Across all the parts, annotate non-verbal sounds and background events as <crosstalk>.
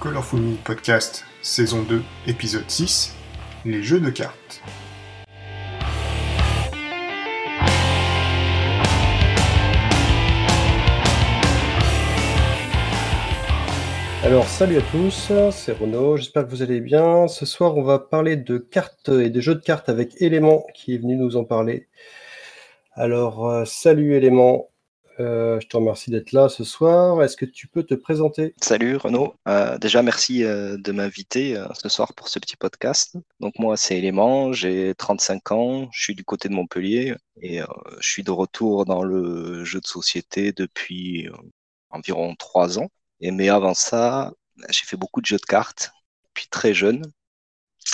Colorful Podcast, saison 2, épisode 6, les jeux de cartes. Alors salut à tous, c'est Renaud, j'espère que vous allez bien. Ce soir on va parler de cartes et des jeux de cartes avec Elément qui est venu nous en parler. Alors euh, salut Elément, euh, je te remercie d'être là ce soir. Est-ce que tu peux te présenter? Salut Renaud, Euh, déjà merci euh, de m'inviter ce soir pour ce petit podcast. Donc moi c'est Elément, j'ai 35 ans, je suis du côté de Montpellier et je suis de retour dans le jeu de société depuis environ 3 ans. Et mais avant ça, j'ai fait beaucoup de jeux de cartes depuis très jeune.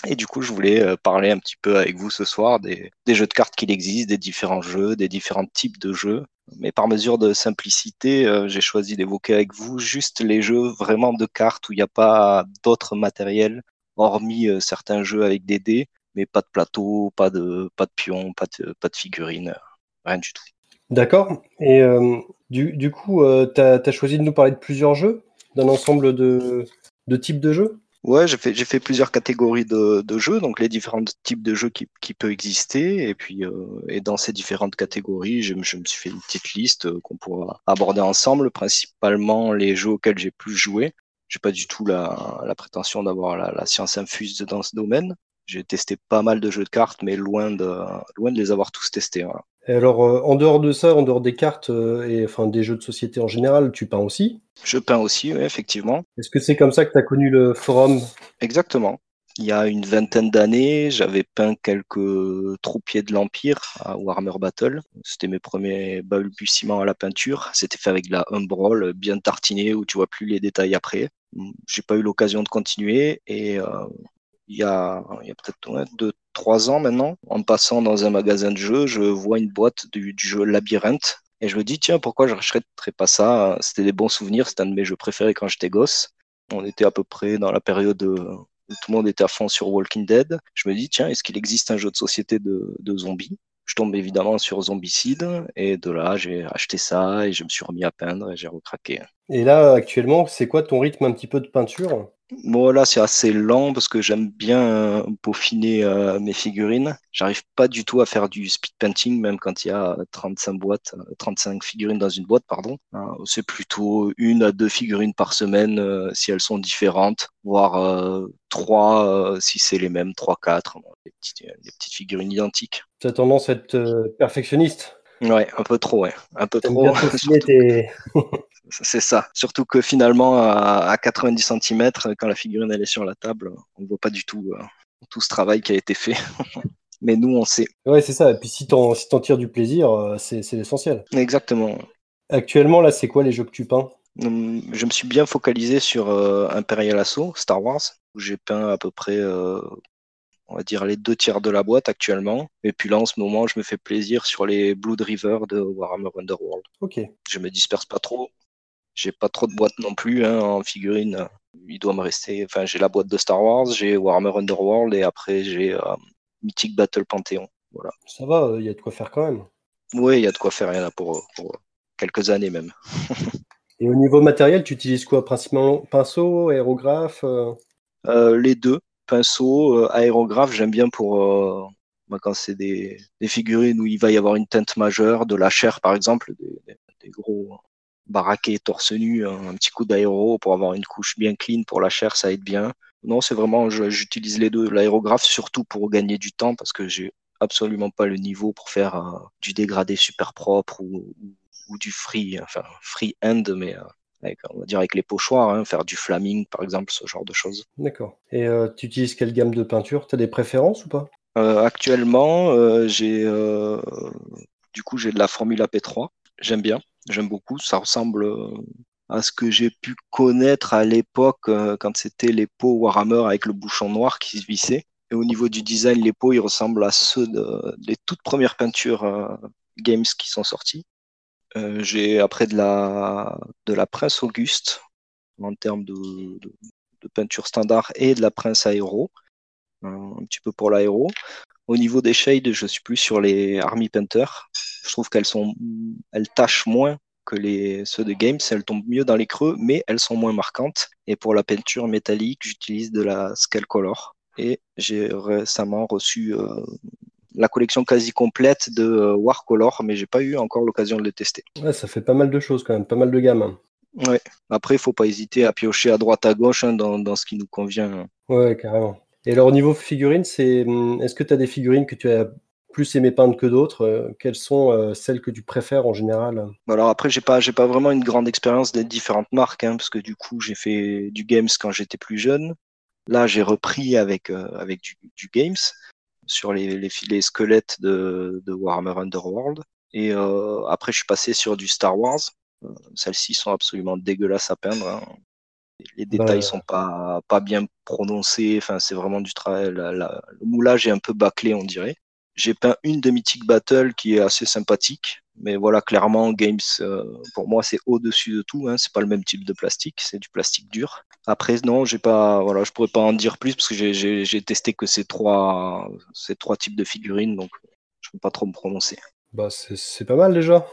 Et du coup, je voulais parler un petit peu avec vous ce soir des jeux de cartes qu'il existe, des différents jeux, des différents types de jeux. Mais par mesure de simplicité, euh, j'ai choisi d'évoquer avec vous juste les jeux vraiment de cartes où il n'y a pas d'autres matériels, hormis euh, certains jeux avec des dés, mais pas de plateau, pas de, pas de pions, pas de, pas euh, rien du tout. D'accord. Et euh, du, du coup, tu as, choisi de nous parler de plusieurs jeux, d'un ensemble de, de types de jeux? Ouais, j'ai fait, j'ai fait plusieurs catégories de, de jeux, donc les différents types de jeux qui, qui peuvent exister. Et puis, euh, et dans ces différentes catégories, je, me- je me suis fait une petite liste euh, qu'on pourra aborder ensemble, principalement les jeux auxquels j'ai plus joué. J'ai pas du tout la, la prétention d'avoir la, la science infuse dans ce domaine. J'ai testé pas mal de jeux de cartes, mais loin de, loin de les avoir tous testés. voilà. Et alors, euh, en dehors de ça, en dehors des cartes euh, et enfin des jeux de société en général, tu peins aussi? Je peins aussi, oui, effectivement. Est-ce que c'est comme ça que tu as connu le forum? Exactement. Il y a une vingtaine d'années, j'avais peint quelques troupiers de l'Empire à Warhammer Battle. C'était mes premiers balbutiements à la peinture. C'était fait avec de la Umbrol bien tartinée où tu vois plus les détails après. J'ai pas eu l'occasion de continuer et euh, il y a, peut-être ouais, deux, trois ans maintenant, en passant dans un magasin de jeux, je vois une boîte du, du jeu Labyrinthe et je me dis tiens pourquoi je rachèterais pas ça? C'était des bons souvenirs, c'était un de mes jeux préférés quand j'étais gosse. On était à peu près dans la période euh, où tout le monde était à fond sur Walking Dead. Je me dis, tiens, est-ce qu'il existe un jeu de société de, de zombies? Je tombe évidemment sur Zombicide, et de là, j'ai acheté ça, et je me suis remis à peindre, et j'ai recraqué. Et là, actuellement, c'est quoi ton rythme un petit peu de peinture? Bon, là, c'est assez lent, parce que j'aime bien euh, peaufiner euh, mes figurines. J'arrive pas du tout à faire du speed painting, même quand il y a 35 boîtes, euh, 35 figurines dans une boîte, pardon. Hein, c'est plutôt une à deux figurines par semaine, euh, si elles sont différentes, voire euh, trois, si c'est les mêmes, trois, quatre, bon, les petites, figurines identiques. Tu as tendance à être perfectionniste. Ouais, un peu trop, ouais. Un peu T'aimes trop. bien <laughs> tes... <laughs> C'est ça. Surtout que finalement, à, à 90 cm, quand la figurine elle est sur la table, on ne voit pas du tout euh, tout ce travail qui a été fait. <laughs> Mais nous, on sait. Ouais, c'est ça. Et puis si t'en si tires du plaisir, euh, c'est l'essentiel. Exactement. Actuellement, là, c'est quoi les jeux que tu peins? Hum, Je me suis bien focalisé sur euh, Imperial Assault, Star Wars, où j'ai peint à peu près, euh, on va dire, les deux tiers de la boîte actuellement. Et puis là, en ce moment, je me fais plaisir sur les Blood River de Warhammer Underworld. Ok. Je me disperse pas trop. J'ai pas trop de boîtes non plus hein, en figurine. Il doit me rester. Enfin, j'ai la boîte de Star Wars, j'ai Warhammer Underworld et après j'ai euh, Mythic Battle Panthéon. Voilà. Ça va, il y a de quoi faire quand même. Oui, il y a de quoi faire. Il y en a pour, pour quelques années même. <laughs> Et au niveau matériel, tu utilises quoi? Principalement pinceau, aérographe euh, Euh, les deux, pinceau, euh, aérographe, j'aime bien pour euh, moi, quand c'est des, des figurines où il va y avoir une teinte majeure, de la chair par exemple, des, des- des gros baraqués torse nu, un, un petit coup d'aéro pour avoir une couche bien clean pour la chair, ça aide bien. Non, c'est vraiment, j'utilise les deux. L'aérographe surtout pour gagner du temps parce que j'ai absolument pas le niveau pour faire euh, du dégradé super propre ou, ou, ou du free, enfin free end, mais euh, avec, on va dire avec les pochoirs, hein, faire du flaming par exemple, ce genre de choses. D'accord. Et euh, tu utilises quelle gamme de peinture? T'as des préférences ou pas? Actuellement, j'ai du coup j'ai de la Formula P3. J'aime bien, j'aime beaucoup. Ça ressemble euh, à ce que j'ai pu connaître à l'époque euh, quand c'était les pots Warhammer avec le bouchon noir qui se vissait. Et au niveau du design, les pots ils ressemblent à ceux de, des toutes premières peintures euh, games qui sont sorties. J'ai après de la de la Prince Auguste en termes de, peinture standard et de la Prince Aéro, un petit peu pour l'aéro. Au niveau des shades, je suis plus sur les Army Painter. Je trouve qu'elles sont, elles tâchent moins que les, ceux de Games. Elles tombent mieux dans les creux, mais elles sont moins marquantes. Et pour la peinture métallique, j'utilise de la Scale Color. Et j'ai récemment reçu euh, la collection quasi complète de euh, Warcolor, mais j'ai pas eu encore l'occasion de le tester. Ouais, ça fait pas mal de choses quand même, pas mal de gammes. Hein. Ouais. Après, il faut pas hésiter à piocher à droite à gauche hein, dans, dans, ce qui nous convient. Ouais, carrément. Et alors, au niveau figurines, c'est, hum, est-ce que tu as des figurines que tu as plus aimé peindre que d'autres euh, Quelles sont euh, celles que tu préfères en général? Alors après, j'ai pas, j'ai pas vraiment une grande expérience des différentes marques, hein, parce que du coup, j'ai fait du games quand j'étais plus jeune. Là, j'ai repris avec euh, avec du, du, games sur les, les, les squelettes de, de, Warhammer Underworld. Et après, je suis passé sur du Star Wars. Celles-ci sont absolument dégueulasses à peindre. Hein. Les détails bah, sont pas, pas bien prononcés. Enfin, c'est vraiment du travail. le moulage est un peu bâclé, on dirait. J'ai peint une de Mythic Battle qui est assez sympathique, mais voilà, clairement, Games, euh, pour moi, c'est au-dessus de tout. Hein. C'est pas le même type de plastique, c'est du plastique dur. Après, non, j'ai pas, voilà, je pourrais pas en dire plus parce que j'ai testé que ces trois, ces trois types de figurines, donc je peux pas trop me prononcer. Bah, c'est pas mal déjà.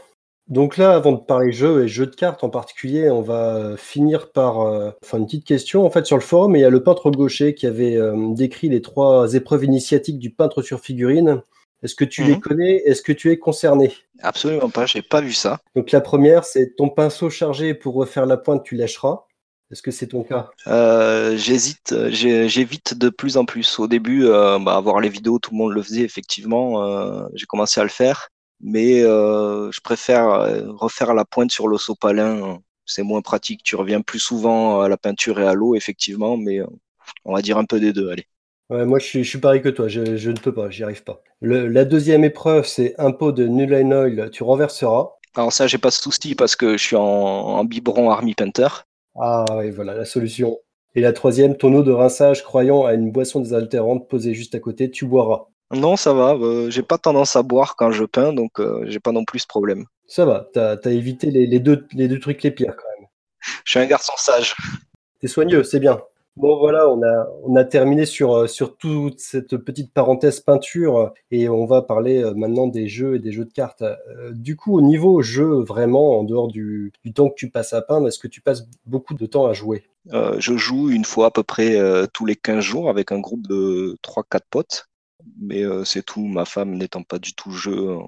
Donc là, avant de parler jeux et jeux de cartes en particulier, on va finir par euh, une petite question. En fait, sur le forum, il y a le peintre gaucher qui avait euh, décrit les trois épreuves initiatiques du peintre sur figurine. Est-ce que tu les mhm. connais? Est-ce que tu es concerné? Absolument pas, j'ai pas vu ça. Donc la première, c'est ton pinceau chargé pour refaire la pointe, tu lâcheras. Est-ce que c'est ton cas? Euh, J'hésite, j'évite de plus en plus. Au début, euh, bah, voir les vidéos, tout le monde le faisait effectivement. j'ai commencé à le faire mais euh, je préfère euh, refaire la pointe sur l'ossopalin. C'est moins pratique. Tu reviens plus souvent à la peinture et à l'eau, effectivement, mais euh, on va dire un peu des deux. Allez. Ouais, moi, je suis, pareil que toi. Je, ne peux pas, j'y arrive pas. la deuxième épreuve, c'est un pot de Null Oil. Tu renverseras. Alors ça, j'ai pas de souci parce que je suis en, en biberon Army Painter. Ah oui, voilà la solution. Et la troisième, ton eau de rinçage croyant à une boisson désaltérante posée juste à côté, tu boiras. Non, ça va. Euh, j'ai pas tendance à boire quand je peins, donc euh, j'ai pas non plus ce problème. Ça va. T'as as évité les, deux, les deux trucs les pires quand même. Je suis un garçon sage. T'es soigneux, c'est bien. Bon voilà, on a, on a terminé sur, euh, toute cette petite parenthèse peinture et on va parler maintenant des jeux et des jeux de cartes. du coup, au niveau jeu, vraiment, en dehors du, temps que tu passes à peindre, est-ce que tu passes beaucoup de temps à jouer? Je joue une fois à peu près tous les 15 jours avec un groupe de 3-4 potes mais euh, c'est tout. Ma femme n'étant pas du tout jeu,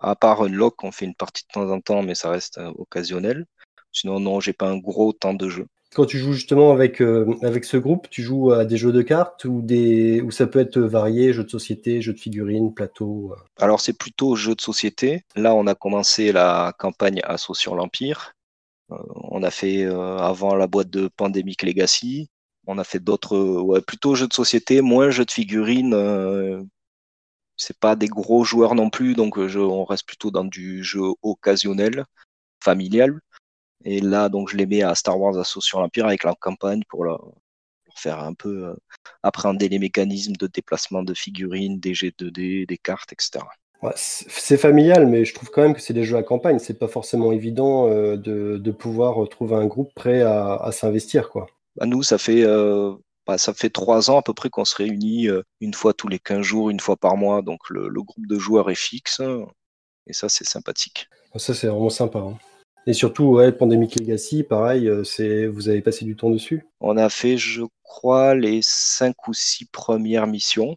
à part Unlock, on fait une partie de temps en temps, mais ça reste euh, occasionnel. Sinon, non, j'ai pas un gros temps de jeu. Quand tu joues justement avec, euh, avec ce groupe, tu joues à des jeux de cartes ou, des, ça peut être varié, jeux de société, jeux de figurines, plateau Alors c'est plutôt jeux de société. Là, on a commencé la campagne Assaut sur l'Empire. on a fait avant la boîte de Pandemic Legacy. On a fait d'autres, plutôt jeux de société, moins jeux de figurines. Euh, c'est pas des gros joueurs non plus, donc euh, on reste plutôt dans du jeu occasionnel, familial. Et là, donc, je les mets à Star Wars Assaut sur l'Empire avec la campagne pour, faire un peu euh, appréhender les mécanismes de déplacement de figurines, des G2D, des cartes, etc. c'est familial, mais je trouve quand même que c'est des jeux à campagne. C'est pas forcément évident de, pouvoir trouver un groupe prêt à, à s'investir, quoi. Bah, nous, ça fait, euh, bah, ça fait trois ans à peu près qu'on se réunit euh, une fois tous les 15 jours, une fois par mois. Donc le, groupe de joueurs est fixe. Et ça, c'est sympathique. Ça, c'est vraiment sympa. Hein. Et surtout, ouais, Pandemic Legacy, pareil, euh, c'est vous avez passé du temps dessus On a fait, je crois, les cinq ou six premières missions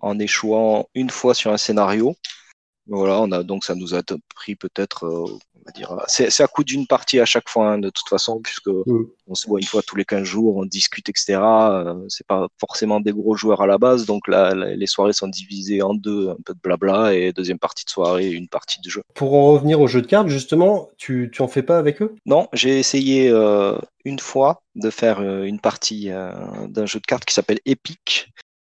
en échouant une fois sur un scénario. Voilà, on a donc ça nous a pris peut-être, euh, on va dire, c'est à coup d'une partie à chaque fois hein, de toute façon, puisque on se voit une fois tous les 15 jours, on discute, etc. Euh, c'est pas forcément des gros joueurs à la base, donc là, les soirées sont divisées en deux, un peu de blabla et deuxième partie de soirée, une partie de jeu. Pour en revenir au jeu de cartes, justement, tu, tu en fais pas avec eux? Non, j'ai essayé euh, une fois de faire une partie d'un jeu de cartes qui s'appelle Epic.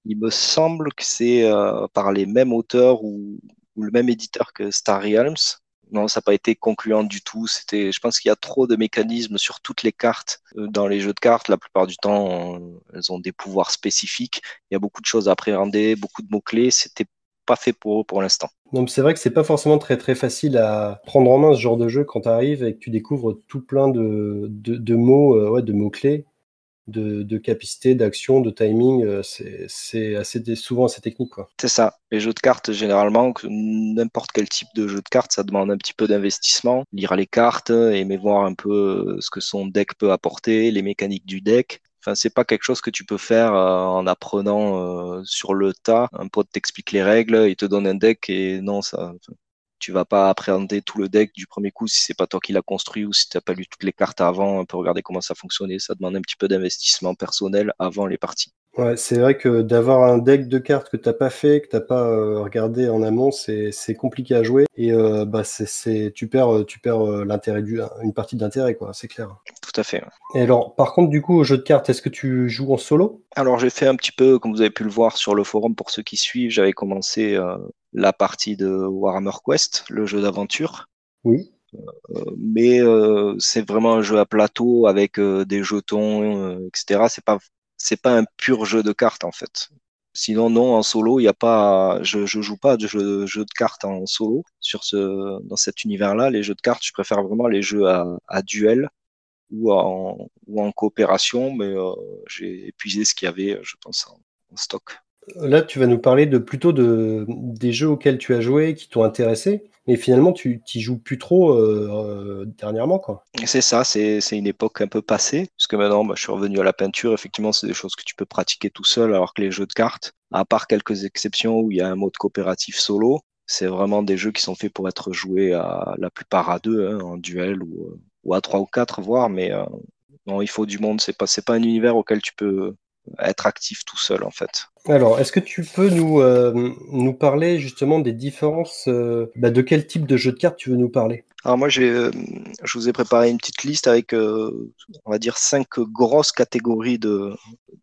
Il me semble que c'est par les mêmes auteurs ou le même éditeur que Star Realms. Non, ça n'a pas été concluant du tout. C'était, je pense qu'il y a trop de mécanismes sur toutes les cartes euh, dans les jeux de cartes. La plupart du temps, elles ont des pouvoirs spécifiques. Il y a beaucoup de choses à appréhender, beaucoup de mots clés. C'était pas fait pour eux pour l'instant. C'est vrai que c'est pas forcément très très facile à prendre en main ce genre de jeu quand tu arrives et que tu découvres tout plein de, de, mots, euh, ouais, de mots clés. De, capacité, d'action, de timing. c'est assez souvent assez technique. C'est ça. Les jeux de cartes, généralement, n'importe quel type de jeu de cartes, ça demande un petit peu d'investissement. Lire les cartes, aimer voir un peu ce que son deck peut apporter, les mécaniques du deck. Enfin, c'est pas quelque chose que tu peux faire en apprenant sur le tas. Un pote t'explique les règles, il te donne un deck et non, ça, tu vas pas appréhender tout le deck du premier coup si c'est pas toi qui l'as construit ou si tu n'as pas lu toutes les cartes avant, un peu regarder comment ça fonctionnait. Ça demande un petit peu d'investissement personnel avant les parties. Ouais, c'est vrai que d'avoir un deck de cartes que tu n'as pas fait, que tu n'as pas euh, regardé en amont, c'est compliqué à jouer et euh, bah c'est tu perds tu perds euh, l'intérêt du une partie d'intérêt quoi, c'est clair. Tout à fait. Et alors par contre du coup au jeu de cartes, est-ce que tu joues en solo? Alors j'ai fait un petit peu comme vous avez pu le voir sur le forum pour ceux qui suivent, j'avais commencé la partie de Warhammer Quest, le jeu d'aventure. Oui. mais c'est vraiment un jeu à plateau avec des jetons, etc. C'est pas c'est pas un pur jeu de cartes en fait. Sinon, non, en solo, il y a pas, je, je joue pas de jeu, jeu, de cartes en solo sur ce, dans cet univers-là. Les jeux de cartes, je préfère vraiment les jeux à, à duel ou en, ou en coopération, mais euh, j'ai épuisé ce qu'il y avait, je pense, en stock. Là, tu vas nous parler de plutôt de, des jeux auxquels tu as joué, qui t'ont intéressé, mais finalement, tu n'y joues plus trop euh, euh, dernièrement. Quoi. C'est ça, c'est, une époque un peu passée, puisque maintenant, bah, je suis revenu à la peinture. Effectivement, c'est des choses que tu peux pratiquer tout seul, alors que les jeux de cartes, à part quelques exceptions où il y a un mode coopératif solo, c'est vraiment des jeux qui sont faits pour être joués à la plupart à deux, hein, en duel ou, ou, à trois ou quatre, voire, mais euh, non, il faut du monde. C'est pas, pas un univers auquel tu peux être actif tout seul en fait. Alors, est-ce que tu peux nous, euh, nous parler justement des différences euh, bah, De quel type de jeu de cartes tu veux nous parler? Alors moi, euh, je vous ai préparé une petite liste avec, on va dire, cinq grosses catégories de,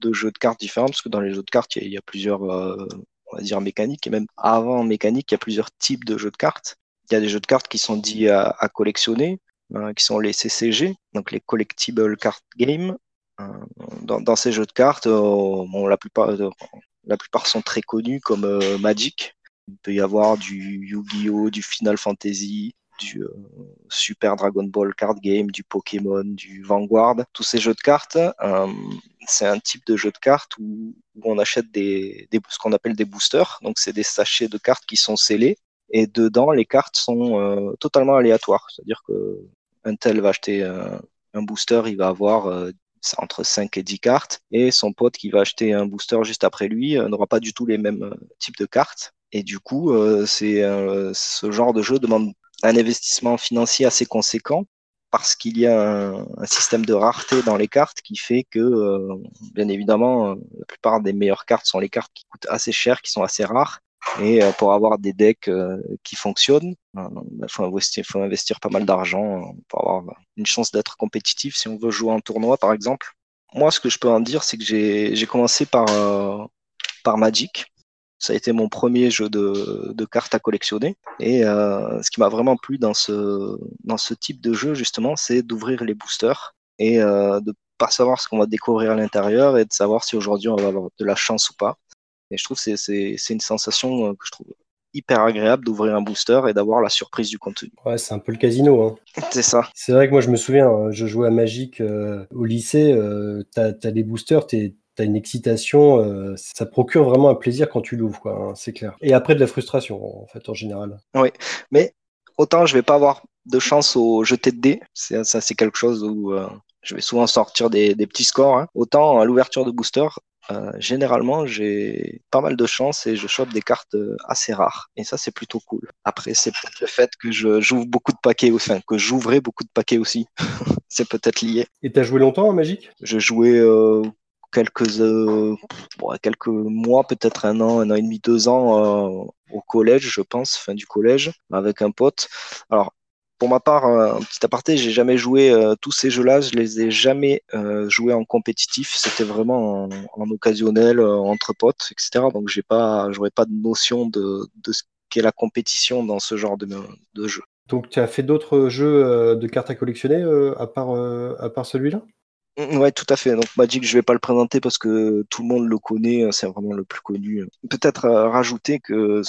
de, jeux de cartes différents, parce que dans les jeux de cartes, il y, a plusieurs, on va dire, mécaniques, et même avant mécanique, il y a plusieurs types de jeux de cartes. Il y a des jeux de cartes qui sont dits à, à collectionner, hein, qui sont les CCG, donc les Collectible Card Games, dans, ces jeux de cartes, euh, la, plupart, euh, la plupart sont très connus comme euh, Magic. Il peut y avoir du Yu-Gi-Oh, du Final Fantasy, du Super Dragon Ball Card Game, du Pokémon, du Vanguard. Tous ces jeux de cartes, c'est un type de jeu de cartes où, on achète des, ce qu'on appelle des boosters. Donc, c'est des sachets de cartes qui sont scellés. Et dedans, les cartes sont totalement aléatoires. C'est-à-dire que un tel va acheter un, booster, il va avoir entre 5 et 10 cartes, et son pote qui va acheter un booster juste après lui euh, n'aura pas du tout les mêmes euh, types de cartes. Et du coup, euh, ce genre de jeu demande un investissement financier assez conséquent parce qu'il y a un, système de rareté dans les cartes qui fait que, bien évidemment, la plupart des meilleures cartes sont les cartes qui coûtent assez cher, qui sont assez rares. Et pour avoir des decks qui fonctionnent, il faut, faut, investir pas mal d'argent pour avoir une chance d'être compétitif si on veut jouer en tournoi, par exemple. Moi, ce que je peux en dire, c'est que j'ai commencé par, Magic. Ça a été mon premier jeu de, cartes à collectionner. Et euh, ce qui m'a vraiment plu dans ce, dans ce type de jeu, justement, c'est d'ouvrir les boosters et euh, de pas savoir ce qu'on va découvrir à l'intérieur et de savoir si aujourd'hui on va avoir de la chance ou pas. Et je trouve que c'est une sensation que je trouve hyper agréable d'ouvrir un booster et d'avoir la surprise du contenu. Ouais, c'est un peu le casino. Hein. <laughs> C'est ça. C'est vrai que moi, je me souviens, hein, je jouais à Magic euh, au lycée, euh, tu as, les boosters, tu as une excitation, euh, ça procure vraiment un plaisir quand tu l'ouvres, quoi, hein, c'est clair. Et après, de la frustration, en fait, en général. Oui, mais autant je vais pas avoir de chance au jeter de dés, ça c'est quelque chose où je vais souvent sortir des, des petits scores, autant à l'ouverture de booster, euh, généralement, j'ai pas mal de chance et je chope des cartes euh, assez rares. Et ça, c'est plutôt cool. Après, c'est peut-être le fait que j'ouvre beaucoup de paquets, enfin, que j'ouvrais beaucoup de paquets aussi. <laughs> c'est peut-être lié. Et t'as joué longtemps en Magic? J'ai joué euh, quelques, quelques mois, peut-être un an, un an et demi, deux ans au collège, je pense, fin du collège, avec un pote. Alors, pour ma part, un petit aparté, j'ai jamais joué euh, tous ces jeux-là, je les ai jamais euh, joués en compétitif. C'était vraiment en, occasionnel, euh, entre potes, etc. Donc j'ai pas, j'aurais pas de notion de, de ce qu'est la compétition dans ce genre de, de jeu. Donc tu as fait d'autres jeux de cartes à collectionner à part, à part celui-là? Mm, Ouais, tout à fait. Donc Magic, je vais pas le présenter parce que tout le monde le connaît, c'est vraiment le plus connu. Peut-être rajouter que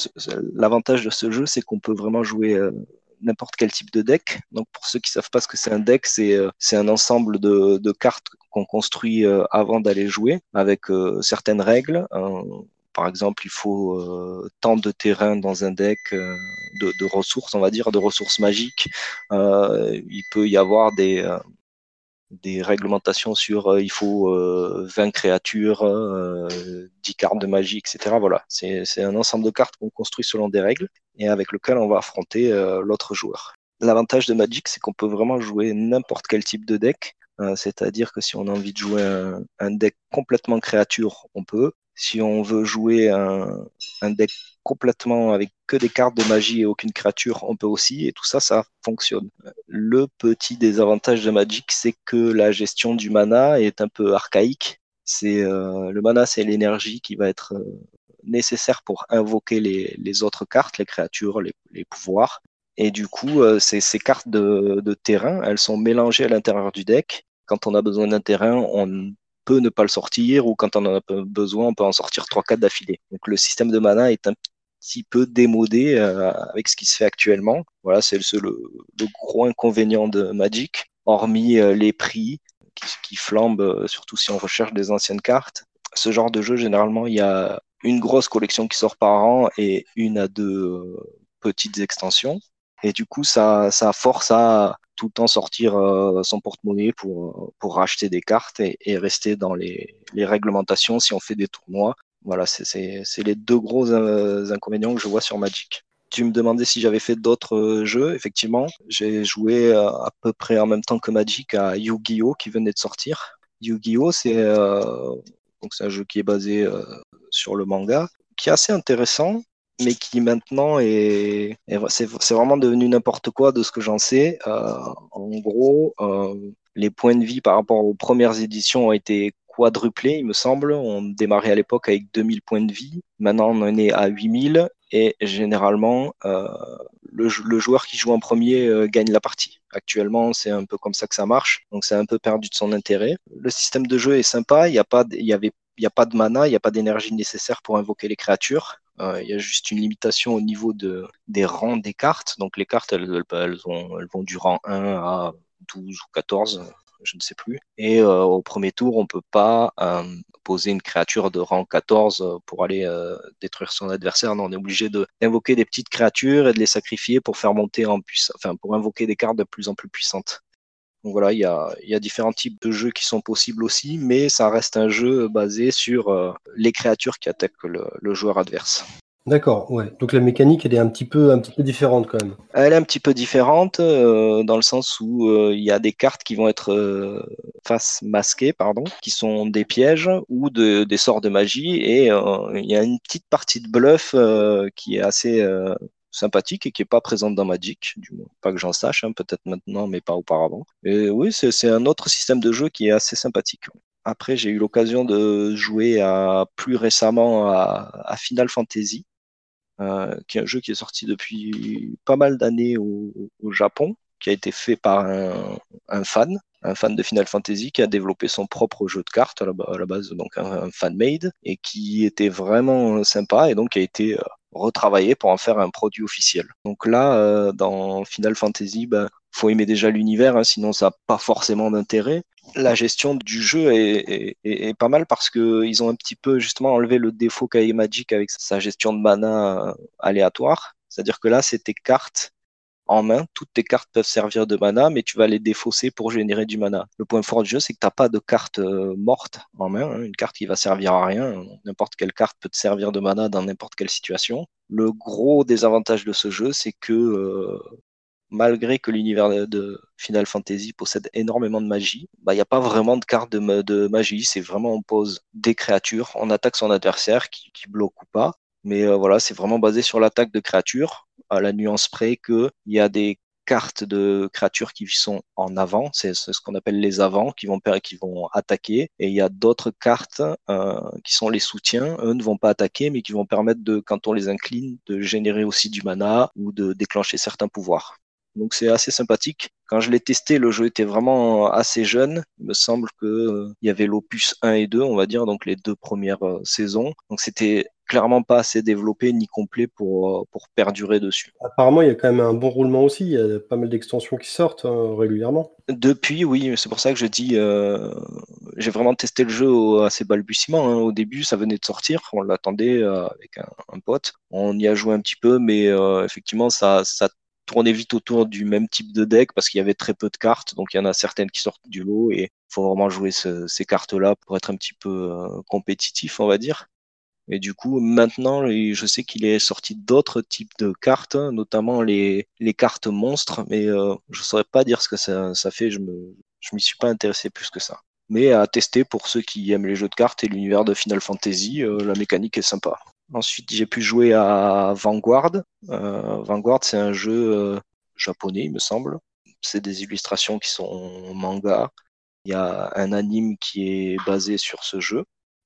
l'avantage de ce jeu, c'est qu'on peut vraiment jouer n'importe quel type de deck. Donc pour ceux qui savent pas ce que c'est un deck, c'est c'est un ensemble de, cartes qu'on construit avant d'aller jouer avec certaines règles. par exemple, il faut tant de terrain dans un deck, de, de, ressources, on va dire, de ressources magiques. il peut y avoir des des réglementations sur euh, il faut 20 euh, créatures, 10 euh, cartes de magie, etc. Voilà, c'est un ensemble de cartes qu'on construit selon des règles et avec lequel on va affronter l'autre joueur. L'avantage de Magic, c'est qu'on peut vraiment jouer n'importe quel type de deck. C'est-à-dire que si on a envie de jouer un, deck complètement créature, on peut. Si on veut jouer un, deck complètement avec que des cartes de magie et aucune créature, on peut aussi, et tout ça, ça fonctionne. Le petit désavantage de Magic, c'est que la gestion du mana est un peu archaïque. C'est euh, le mana, c'est l'énergie qui va être euh, nécessaire pour invoquer les, autres cartes, les créatures, les, pouvoirs. Et du coup, euh, ces, ces, cartes de, de terrain, elles sont mélangées à l'intérieur du deck. Quand on a besoin d'un terrain, on peut ne pas le sortir ou quand on en a besoin, on peut en sortir 3-4 d'affilée. Donc le système de mana est un petit peu démodé euh, avec ce qui se fait actuellement. Voilà, c'est le, gros inconvénient de Magic, hormis euh, les prix qui, flambent, euh, surtout si on recherche des anciennes cartes. Ce genre de jeu, généralement, il y a une grosse collection qui sort par an et une à deux petites extensions. Et du coup, ça, ça force à tout le temps sortir euh, son porte-monnaie pour, pour racheter des cartes et, rester dans les, réglementations si on fait des tournois. Voilà, c'est les deux gros euh, inconvénients que je vois sur Magic. Tu me demandais si j'avais fait d'autres euh, jeux. Effectivement, j'ai joué à peu près en même temps que Magic à Yu-Gi-Oh! qui venait de sortir. Yu-Gi-Oh! c'est euh, un jeu qui est basé sur le manga, qui est assez intéressant mais qui maintenant est, c'est vraiment devenu n'importe quoi de ce que j'en sais. Euh, en gros, euh, les points de vie par rapport aux premières éditions ont été quadruplés, il me semble. On démarrait à l'époque avec 2000 points de vie. Maintenant, on en est à 8000. Et généralement, euh, le, joueur qui joue en premier gagne la partie. Actuellement, c'est un peu comme ça que ça marche. Donc, c'est un peu perdu de son intérêt. Le système de jeu est sympa. Il n'y a pas de mana, il n'y a pas d'énergie nécessaire pour invoquer les créatures. Euh, il y a juste une limitation au niveau de, des rangs des cartes. Donc les cartes, elles, elles, vont du rang 1 à 12 ou 14, je ne sais plus. Et euh, au premier tour, on ne peut pas euh, poser une créature de rang 14 pour aller détruire son adversaire. On est obligé d'invoquer des petites créatures et de les sacrifier pour faire monter en puissance, enfin pour invoquer des cartes de plus en plus puissantes. Donc voilà, il y a, y a, différents types de jeux qui sont possibles aussi, mais ça reste un jeu basé sur euh, les créatures qui attaquent le, le joueur adverse. D'accord, ouais. Donc la mécanique, elle est un petit peu, un petit peu différente quand même. Elle est un petit peu différente euh, dans le sens où euh, il y a des cartes qui vont être euh, face masquées, pardon, qui sont des pièges ou de, des sorts de magie, et il y a une petite partie de bluff qui est assez sympathique et qui est pas présente dans Magic, du moins pas que j'en sache, hein, peut-être maintenant, mais pas auparavant. Et oui, c'est un autre système de jeu qui est assez sympathique. Après, j'ai eu l'occasion de jouer à, plus récemment à, Final Fantasy, euh, qui est un jeu qui est sorti depuis pas mal d'années au, Japon, qui a été fait par un, fan, un fan de Final Fantasy qui a développé son propre jeu de cartes à la, base, donc un, fan-made, et qui était vraiment sympa et donc qui a été euh, retravailler pour en faire un produit officiel. Donc là, euh, dans Final Fantasy, ben, faut aimer déjà l'univers, hein, sinon ça n'a pas forcément d'intérêt. La gestion du jeu est, pas mal parce que ils ont un petit peu justement enlevé le défaut qu'a Magic avec sa gestion de mana euh, aléatoire. C'est-à-dire que là, tes cartes en main. Toutes tes cartes peuvent servir de mana, mais tu vas les défausser pour générer du mana. Le point fort du jeu, c'est que tu n'as pas de carte euh, morte en main, hein. une carte qui va servir à rien. N'importe quelle carte peut te servir de mana dans n'importe quelle situation. Le gros désavantage de ce jeu, c'est que euh, malgré que l'univers de Final Fantasy possède énormément de magie, bah, il n'y a pas vraiment de carte de, magie. C'est vraiment on pose des créatures, on attaque son adversaire qui bloque ou pas. Mais euh, voilà, c'est vraiment basé sur l'attaque de créatures, à la nuance près qu'il y a des cartes de créatures qui sont en avant, c'est ce qu'on appelle les avants, qui vont, qui vont attaquer, et il y a d'autres cartes euh, qui sont les soutiens, eux ne vont pas attaquer, mais qui vont permettre de, quand on les incline, de générer aussi du mana ou de déclencher certains pouvoirs. Donc c'est assez sympathique. Quand je l'ai testé, le jeu était vraiment assez jeune. Il me semble que euh, il y avait l'opus 1 et 2, on va dire, donc les deux premières euh, saisons. Donc c'était clairement pas assez développé ni complet pour, pour perdurer dessus. Apparemment, il y a quand même un bon roulement aussi. Il y a pas mal d'extensions qui sortent hein, régulièrement. Depuis, oui, c'est pour ça que je dis, euh, j'ai vraiment testé le jeu à ses balbutiements. Hein. Au début, ça venait de sortir, on l'attendait euh, avec un, pote. On y a joué un petit peu, mais euh, effectivement, ça, ça tournait vite autour du même type de deck parce qu'il y avait très peu de cartes. Donc il y en a certaines qui sortent du lot et il faut vraiment jouer ces cartes-là pour être un petit peu compétitif, on va dire. Et du coup, maintenant, je sais qu'il est sorti d'autres types de cartes, notamment les, cartes monstres, mais euh, je ne saurais pas dire ce que ça, fait. Je me, je m'y suis pas intéressé plus que ça. Mais à tester pour ceux qui aiment les jeux de cartes et l'univers de Final Fantasy, euh, la mécanique est sympa. Ensuite, j'ai pu jouer à Vanguard. Euh, Vanguard, c'est un jeu japonais, il me semble. C'est des illustrations qui sont manga. Il y a un anime qui est basé sur ce jeu.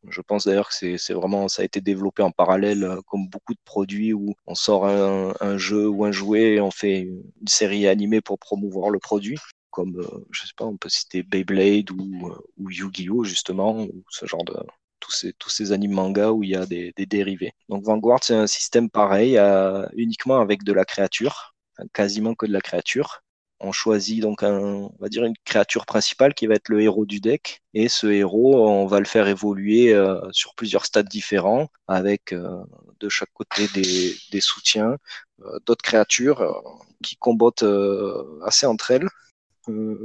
Je pense d'ailleurs que c'est vraiment, ça a été développé en parallèle, euh, comme beaucoup de produits où on sort un, jeu ou un jouet et on fait une série animée pour promouvoir le produit. Comme, euh, je sais pas, on peut citer Beyblade ou, euh, ou Yu-Gi-Oh! justement, ou ce genre de, tous ces, tous animes manga où il y a des dérivés. Donc Vanguard, c'est un système pareil, uniquement avec de la créature, quasiment que de la créature on choisit donc un, on va dire une créature principale qui va être le héros du deck. Et ce héros, on va le faire évoluer euh, sur plusieurs stades différents, avec euh, de chaque côté des, soutiens, euh, d'autres créatures qui combattent assez entre elles.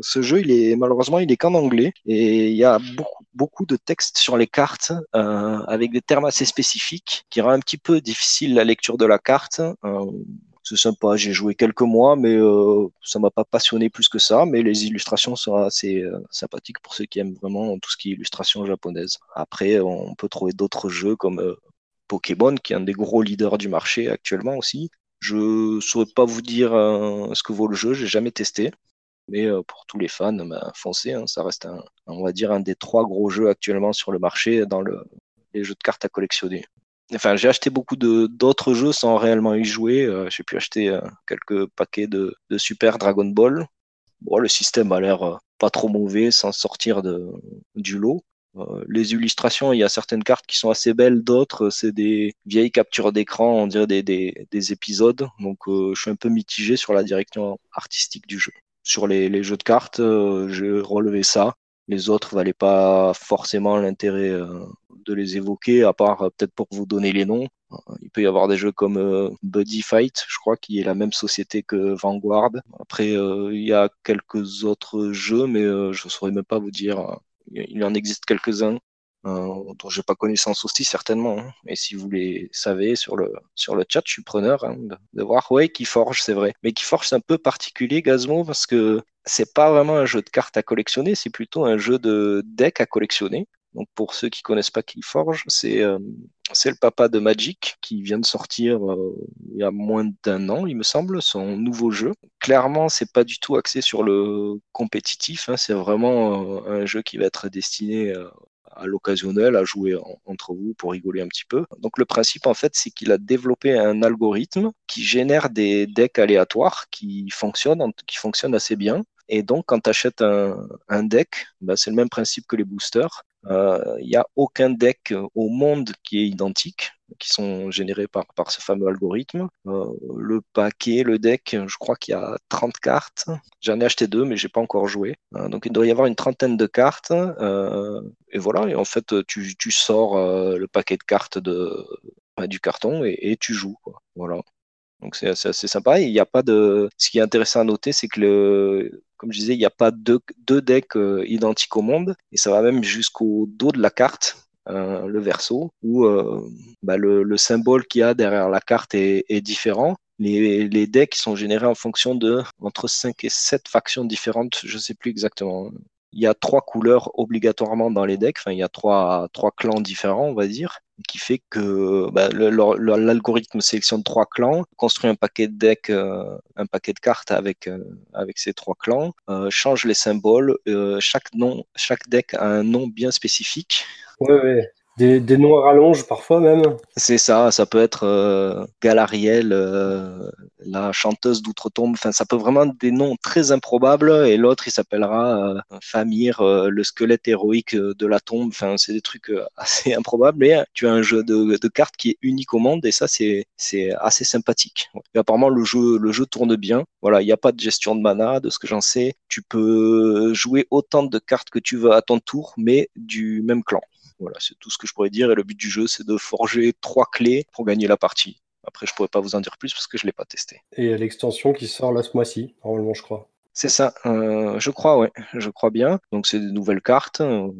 ce jeu, il est malheureusement, il est qu'en anglais et il y a beaucoup, beaucoup de textes sur les cartes avec des termes assez spécifiques qui rend un petit peu difficile la lecture de la carte c'est sympa. J'ai joué quelques mois, mais euh, ça m'a pas passionné plus que ça. Mais les illustrations sont assez euh, sympathiques pour ceux qui aiment vraiment tout ce qui est illustration japonaise. Après, on peut trouver d'autres jeux comme euh, Pokémon, qui est un des gros leaders du marché actuellement aussi. Je saurais pas vous dire ce que vaut le jeu, j'ai jamais testé. Mais pour tous les fans, ben, foncez, hein. ça reste un, on va dire un des trois gros jeux actuellement sur le marché dans le, les jeux de cartes à collectionner. Enfin, j'ai acheté beaucoup d'autres jeux sans réellement y jouer. Euh, j'ai pu acheter euh, quelques paquets de, Super Dragon Ball. Bon, le système a l'air euh, pas trop mauvais sans sortir du lot. les illustrations, il y a certaines cartes qui sont assez belles, d'autres c'est des vieilles captures d'écran, on dirait des, des, des épisodes. Donc je suis un peu mitigé sur la direction artistique du jeu. Sur les, les jeux de cartes, j'ai relevé ça. Les autres valaient pas forcément l'intérêt de les évoquer, à part euh, peut-être pour vous donner les noms. Il peut y avoir des jeux comme euh, Buddy Fight, je crois, qui est la même société que Vanguard. Après, euh, il y a quelques autres jeux, mais je ne saurais même pas vous dire. Il en existe quelques-uns dont j'ai pas connaissance aussi certainement. Hein. Et si vous les savez sur le sur le chat, je suis preneur hein, de, voir. Ouais, Keyforge, c'est vrai. Mais Keyforge, c'est un peu particulier, Gazmo, parce que c'est pas vraiment un jeu de cartes à collectionner, c'est plutôt un jeu de deck à collectionner. Donc pour ceux qui connaissent pas Keyforge, c'est euh, c'est le papa de Magic qui vient de sortir euh, il y a moins d'un an, il me semble, son nouveau jeu. Clairement, c'est pas du tout axé sur le compétitif, hein, c'est vraiment euh, un jeu qui va être destiné à l'occasionnel, à jouer entre vous pour rigoler un petit peu. Donc le principe en fait, c'est qu'il a développé un algorithme qui génère des decks aléatoires qui fonctionnent, qui assez bien. Et donc, quand tu achètes un, un deck, bah, c'est le même principe que les boosters. Il euh, n'y a aucun deck au monde qui est identique, qui sont générés par, ce fameux algorithme. Euh, le paquet, le deck, je crois qu'il y a 30 cartes. J'en ai acheté deux, mais j'ai pas encore joué. Euh, donc il doit y avoir une trentaine de cartes. et voilà, et en fait, tu, sors le paquet de cartes de, du carton et, tu joues. Voilà. Donc c'est assez sympa. il y a pas de. Ce qui est intéressant à noter, c'est que le, comme je disais, il n'y a pas deux, deux decks euh, identiques au monde. Et ça va même jusqu'au dos de la carte, euh, le verso, où euh, bah, le, le, symbole qu'il y a derrière la carte est, est différent. Les, les, decks sont générés en fonction de entre 5 et 7 factions différentes, je ne sais plus exactement il y a trois couleurs obligatoirement dans les decks. Enfin, il y a trois, trois clans différents, on va dire, qui fait que bah, l'algorithme sélectionne trois clans, construit un paquet de decks, euh, un paquet de cartes avec, euh, avec ces trois clans, euh, change les symboles. chaque, nom, chaque deck a un nom bien spécifique. Des, noms à rallonge parfois même. C'est ça, ça peut être euh, Galariel, euh, la chanteuse d'outre-tombe. Enfin, ça peut vraiment être des noms très improbables. Et l'autre, il s'appellera euh, Famir, le squelette héroïque de la tombe. Enfin, c'est des trucs <laughs> assez improbables. Mais tu as un jeu de, cartes qui est unique au monde et ça, c'est assez sympathique. Et apparemment, le jeu le jeu tourne bien. Voilà, il n'y a pas de gestion de mana, de ce que j'en sais. Tu peux jouer autant de cartes que tu veux à ton tour, mais du même clan. Voilà, c'est tout ce que je pourrais dire. Et le but du jeu, c'est de forger trois clés pour gagner la partie. Après, je pourrais pas vous en dire plus parce que je l'ai pas testé. Et l'extension qui sort là ce mois-ci, normalement, je crois. C'est ça, euh, je crois, ouais, je crois bien. Donc c'est des nouvelles cartes, euh,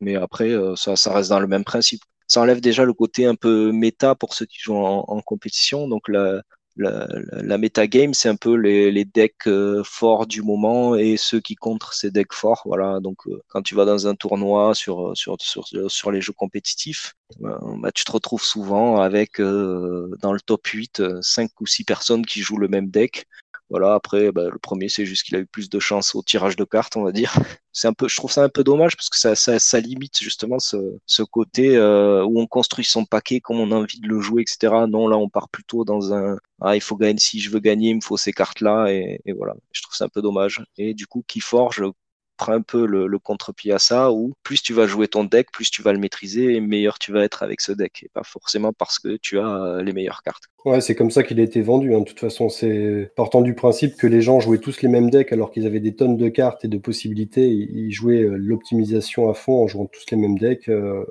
mais après, euh, ça, ça reste dans le même principe. Ça enlève déjà le côté un peu méta pour ceux qui jouent en, en compétition. Donc la, la, la, metagame, c'est un peu les, decks euh, forts du moment et ceux qui contre ces decks forts. Voilà, donc euh, quand tu vas dans un tournoi sur, sur les jeux compétitifs, euh, bah, tu te retrouves souvent avec dans le top 8, 5 ou 6 personnes qui jouent le même deck. Voilà, après, bah, le premier, c'est juste qu'il a eu plus de chance au tirage de cartes, on va dire. <laughs> C'est un peu, je trouve ça un peu dommage parce que ça, limite justement ce, côté euh, où on construit son paquet comme on a envie de le jouer, etc. Non, là, on part plutôt dans un, ah, il faut gagner, si je veux gagner, il me faut ces cartes-là, et voilà. Je trouve ça un peu dommage. Et du coup, qui forge un peu le, le contre-pied à ça, où plus tu vas jouer ton deck, plus tu vas le maîtriser, et meilleur tu vas être avec ce deck, et pas forcément parce que tu as les meilleures cartes. Ouais, c'est comme ça qu'il a été vendu. Hein. De toute façon, c'est partant du principe que les gens jouaient tous les mêmes decks alors qu'ils avaient des tonnes de cartes et de possibilités. Ils jouaient l'optimisation à fond en jouant tous les mêmes decks. Euh,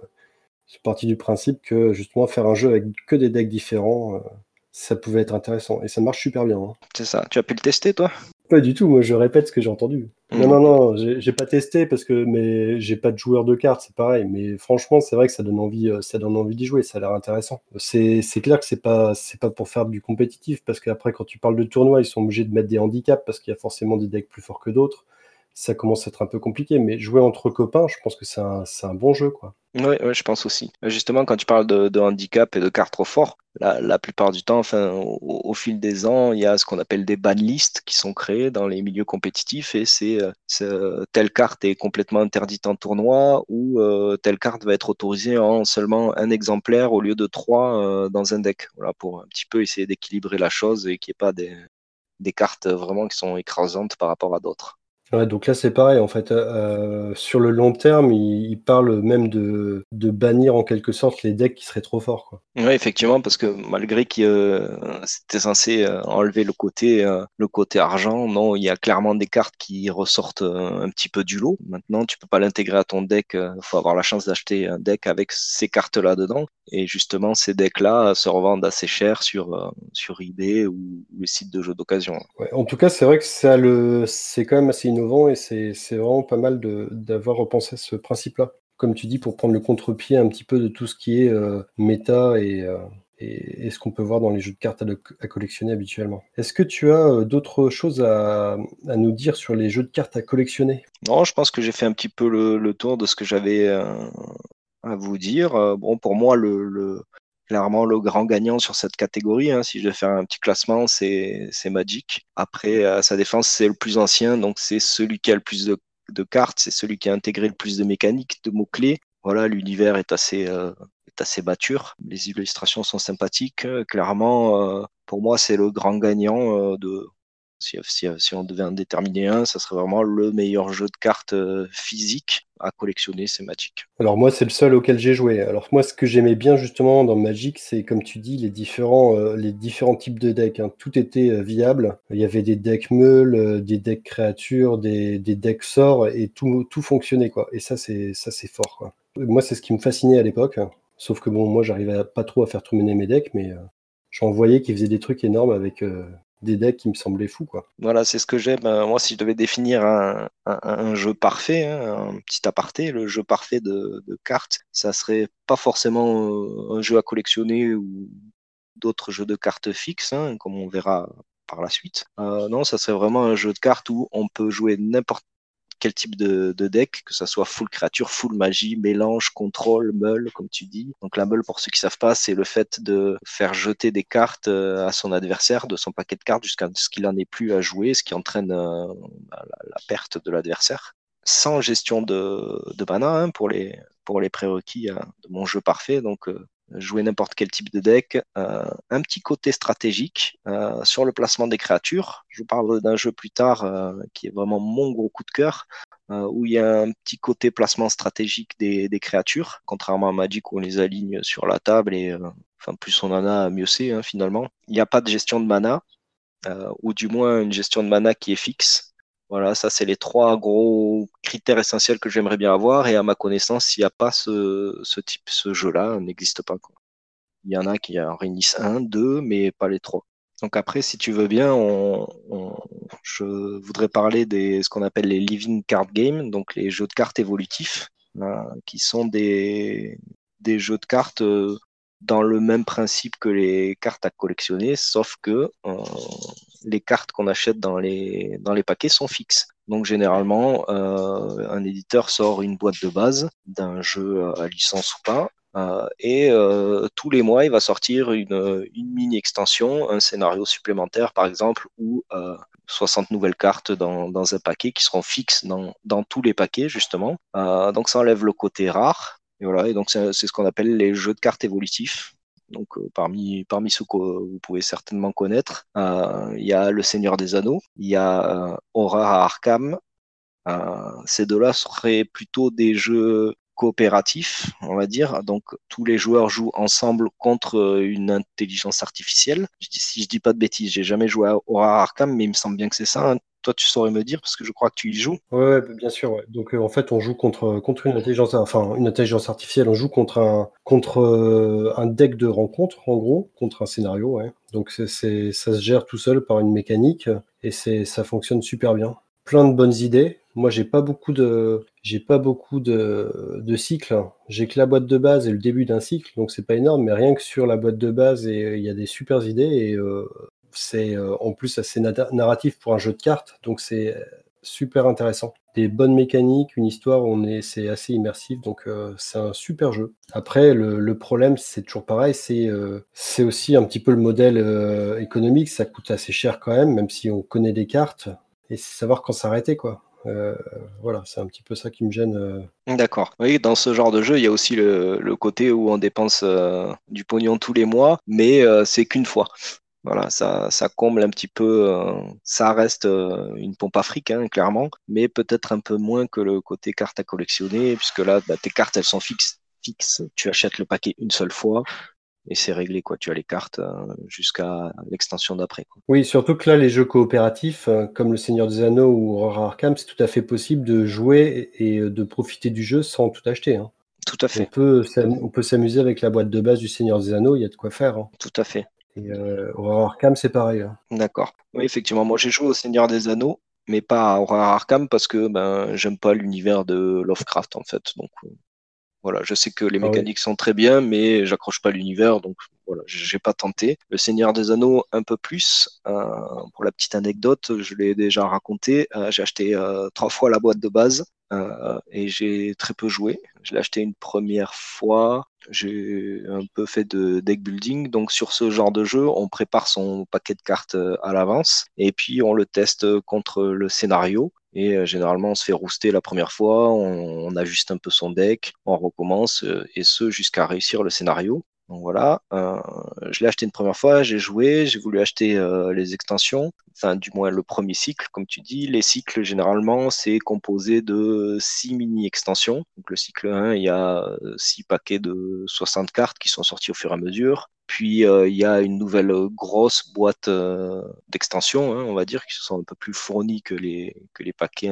c'est parti du principe que justement faire un jeu avec que des decks différents, euh, ça pouvait être intéressant. Et ça marche super bien. Hein. C'est ça. Tu as pu le tester, toi? Pas du tout. Moi, je répète ce que j'ai entendu. Mmh. Non, non, non. J'ai pas testé parce que mais j'ai pas de joueur de cartes. C'est pareil. Mais franchement, c'est vrai que ça donne envie. Ça donne envie d'y jouer. Ça a l'air intéressant. C'est clair que c'est pas c'est pas pour faire du compétitif parce qu'après, quand tu parles de tournoi, ils sont obligés de mettre des handicaps parce qu'il y a forcément des decks plus forts que d'autres. Ça commence à être un peu compliqué. Mais jouer entre copains, je pense que c'est un, bon jeu, quoi. Oui, je pense aussi. Justement, quand tu parles de, handicap et de cartes trop forts, la, plupart du temps, enfin, au, fil des ans, il y a ce qu'on appelle des ban lists qui sont créés dans les milieux compétitifs et c'est euh, telle carte est complètement interdite en tournoi ou euh, telle carte va être autorisée en seulement un exemplaire au lieu de trois euh, dans un deck. Voilà, pour un petit peu essayer d'équilibrer la chose et qu'il n'y ait pas des cartes vraiment qui sont écrasantes par rapport à d'autres. Ouais, donc là c'est pareil en fait. Euh, sur le long terme, il, il parle même de, de, bannir en quelque sorte les decks qui seraient trop forts. Oui, effectivement, parce que malgré que euh, c'était censé euh, enlever le côté, euh, le côté argent, non, il y a clairement des cartes qui ressortent euh, un petit peu du lot. Maintenant, tu peux pas l'intégrer à ton deck. Il faut avoir la chance d'acheter un deck avec ces cartes-là dedans. Et justement, ces decks-là se revendent assez cher sur, sur eBay ou, ou les sites de jeux d'occasion. Ouais, en tout cas, c'est vrai que ça le, c'est quand même assez et c'est vraiment pas mal d'avoir repensé ce principe-là. Comme tu dis, pour prendre le contre-pied un petit peu de tout ce qui est euh, méta et, euh, et, et, ce qu'on peut voir dans les jeux de cartes à, à collectionner habituellement. Est-ce que tu as euh, d'autres choses à, à, nous dire sur les jeux de cartes à collectionner? Non, je pense que j'ai fait un petit peu le, tour de ce que j'avais à vous dire. Bon, pour moi, le, clairement le grand gagnant sur cette catégorie. Hein. Si je vais faire un petit classement, c'est Magic. Après, à sa défense, c'est le plus ancien, donc c'est celui qui a le plus de, cartes, c'est celui qui a intégré le plus de mécaniques, de mots-clés. Voilà, l'univers est assez, euh, est assez mature. Les illustrations sont sympathiques. Clairement, euh, pour moi, c'est le grand gagnant euh, de, si, si, si, on devait en déterminer un, ça serait vraiment le meilleur jeu de cartes euh, physique à collectionner, c'est Magic. Alors moi, c'est le seul auquel j'ai joué. Alors moi, ce que j'aimais bien justement dans Magic, c'est comme tu dis, les différents, euh, les différents types de decks. Hein. Tout était euh, viable. Il y avait des decks meules, euh, des decks créatures, des, decks sorts, et tout, tout fonctionnait quoi. Et ça, c'est ça, c'est fort. Moi, c'est ce qui me fascinait à l'époque. Sauf que bon, moi, j'arrivais pas trop à faire tourner mes decks, mais j'en voyais qui faisaient des trucs énormes avec des decks qui me semblaient fous. Voilà, c'est ce que j'aime. Moi, si je devais définir un, jeu parfait, hein, un petit aparté, le jeu parfait de, de, cartes, ça serait pas forcément euh, un jeu à collectionner ou d'autres jeux de cartes fixes, hein, comme on verra par la suite. Euh, non, ça serait vraiment un jeu de cartes où on peut jouer n'importe quel type de, de, deck, que ça soit full créature, full magie, mélange, contrôle, meule, comme tu dis. Donc la meule, pour ceux qui savent pas, c'est le fait de faire jeter des cartes euh, à son adversaire de son paquet de cartes jusqu'à ce qu'il en ait plus à jouer, ce qui entraîne euh, la, perte de l'adversaire. Sans gestion de, de mana hein, pour les pour les prérequis de mon jeu parfait. Donc, jouer n'importe quel type de deck. un petit côté stratégique sur le placement des créatures. Je vous parle d'un jeu plus tard qui est vraiment mon gros coup de cœur. où il y a un petit côté placement stratégique des, créatures, contrairement à Magic où on les aligne sur la table et enfin plus on en a, mieux c'est hein, finalement. Il n'y a pas de gestion de mana, ou du moins une gestion de mana qui est fixe. Voilà, ça c'est les trois gros critères essentiels que j'aimerais bien avoir. Et à ma connaissance, il n'y a pas ce, type, ce jeu-là, n'existe pas. Il y en a qui en réunissent un, deux, mais pas les trois. Donc après, si tu veux bien, je voudrais parler des ce qu'on appelle les living card games, donc les jeux de cartes évolutifs, hein, qui sont des, des jeux de cartes euh, dans le même principe que les cartes à collectionner, sauf que euh, les cartes qu'on achète dans les, dans les paquets sont fixes. Donc généralement, euh, un éditeur sort une boîte de base d'un jeu à licence ou pas, euh, et euh, tous les mois, il va sortir une, une mini extension, un scénario supplémentaire par exemple, ou 60 nouvelles cartes dans, dans, un paquet qui seront fixes dans, dans tous les paquets justement. donc ça enlève le côté rare. Et voilà, et donc c'est ce qu'on appelle les jeux de cartes évolutifs. Donc euh, parmi, ceux que vous pouvez certainement connaître, euh, il y a Le Seigneur des Anneaux, il y a euh, Aurora Arkham. ces deux-là seraient plutôt des jeux coopératifs, on va dire. Donc tous les joueurs jouent ensemble contre une intelligence artificielle. si je dis pas de bêtises, j'ai jamais joué à Aurora Arkham, mais il me semble bien que c'est ça. Toi, tu saurais me dire parce que je crois que tu y joues. Ouais, bien sûr. Donc euh, en fait, on joue contre contre une intelligence, enfin une intelligence artificielle. On joue contre un contre euh, un deck de rencontre, en gros, contre un scénario. Ouais. Donc ça se gère tout seul par une mécanique et ça fonctionne super bien. Plein de bonnes idées. Moi, j'ai pas beaucoup de j'ai pas beaucoup de, de cycles. J'ai que la boîte de base et le début d'un cycle, donc c'est pas énorme, mais rien que sur la boîte de base, et il y a des super idées et euh, c'est euh, en plus assez narratif pour un jeu de cartes, donc c'est euh, super intéressant. Des bonnes mécaniques, une histoire, on est, c'est assez immersif, donc euh, c'est un super jeu. Après, le, problème, c'est toujours pareil, c'est aussi un petit peu le modèle économique, ça coûte assez cher quand même, même si on connaît des cartes, et c'est savoir quand s'arrêter, quoi. voilà, c'est un petit peu ça qui me gêne. D'accord. Oui, dans ce genre de jeu, il y a aussi le, le côté où on dépense du pognon tous les mois, mais c'est qu'une fois. Voilà, ça, ça comble un petit peu, euh, ça reste euh, une pompe africaine, clairement, mais peut-être un peu moins que le côté carte à collectionner, puisque là, bah, tes cartes, elles sont fixes, fixes. Tu achètes le paquet une seule fois et c'est réglé, quoi. Tu as les cartes euh, jusqu'à l'extension d'après. Oui, surtout que là, les jeux coopératifs, comme le Seigneur des Anneaux ou Aurora Arkham, c'est tout à fait possible de jouer et de profiter du jeu sans tout acheter. Hein. Tout à fait. On peut, s'amuser avec la boîte de base du Seigneur des Anneaux, il y a de quoi faire. Hein. Tout à fait. Et euh, Aurora Arkham, c'est pareil. Hein. D'accord. Oui, effectivement, moi j'ai joué au Seigneur des Anneaux, mais pas à Aurora Arkham parce que ben, j'aime pas l'univers de Lovecraft en fait. Donc euh, voilà, je sais que les ah mécaniques sont très bien, mais j'accroche pas l'univers, donc voilà, j'ai pas tenté. Le Seigneur des Anneaux, un peu plus. Euh, pour la petite anecdote, je l'ai déjà raconté. Euh, j'ai acheté euh, trois fois la boîte de base et j'ai très peu joué. Je l'ai acheté une première fois. J'ai un peu fait de deck building. Donc sur ce genre de jeu, on prépare son paquet de cartes à l'avance et puis on le teste contre le scénario. Et généralement, on se fait rouster la première fois, on, on, ajuste un peu son deck, on recommence, et ce jusqu'à réussir le scénario. Donc voilà, euh, je l'ai acheté une première fois, j'ai joué, j'ai voulu acheter euh, les extensions, enfin du moins le premier cycle, comme tu dis. Les cycles, généralement, c'est composé de six mini-extensions. Donc le cycle 1, il y a euh, six paquets de 60 cartes qui sont sortis au fur et à mesure. Puis euh, il y a une nouvelle euh, grosse boîte euh, d'extension, hein, on va dire, qui sont un peu plus fournies que les, que les paquets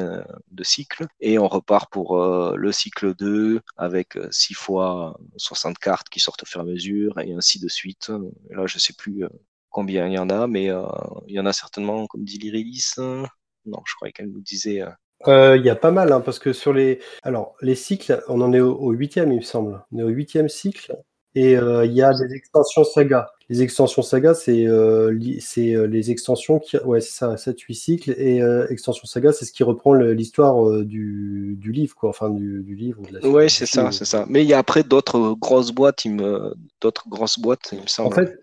de cycle. Et on repart pour le cycle 2 avec 6 fois 60 cartes qui sortent au fur et à mesure, et ainsi de suite. là, je sais plus combien il y en a, mais il y en a certainement, comme dit l'Irilis. non, je croyais qu'elle nous disait. Il y a pas mal, hein, parce que sur les. Alors, les cycles, on en est au huitième, il me semble. On est au huitième cycle. Et euh, il y a des extensions saga. Les extensions saga, c'est euh, euh, les extensions qui. Ouais, c'est ça, 7-8 cycles. Et extension saga, c'est ce qui reprend l'histoire du, du, livre, quoi. Enfin, du, du livre. Oui, c'est ça, c'est ça. Mais il y a après d'autres grosses boîtes, il me... d'autres grosses boîtes, il me semble. En fait,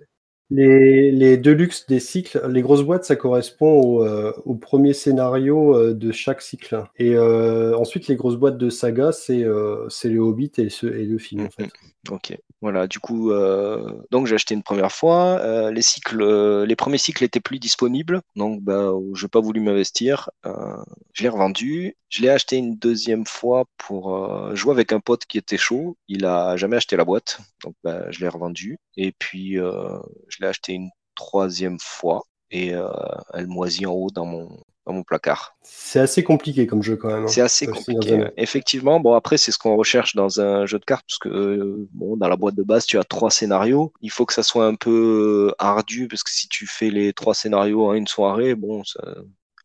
Les, les Deluxe des cycles, les grosses boîtes, ça correspond au, euh, au premier scénario euh, de chaque cycle. Et euh, ensuite, les grosses boîtes de saga, c'est c'est le Hobbit et, ce, et le film, en fait. Ok, voilà, du coup, donc j'ai acheté une première fois. Les cycles, les premiers cycles étaient plus disponibles, donc bah, j'ai pas voulu m'investir. Je l'ai revendu. Je l'ai acheté une deuxième fois pour jouer avec un pote qui était chaud. Il a jamais acheté la boîte, donc bah, je l'ai revendu. Et puis je l'ai acheté une troisième fois et euh, elle moisit en haut dans mon dans mon placard. C'est assez compliqué comme jeu quand même. hein. C'est assez compliqué. Effectivement, bon après c'est ce qu'on recherche dans un jeu de cartes parce que euh, bon dans la boîte de base tu as trois scénarios. Il faut que ça soit un peu euh, ardu parce que si tu fais les trois scénarios en une soirée, bon ça-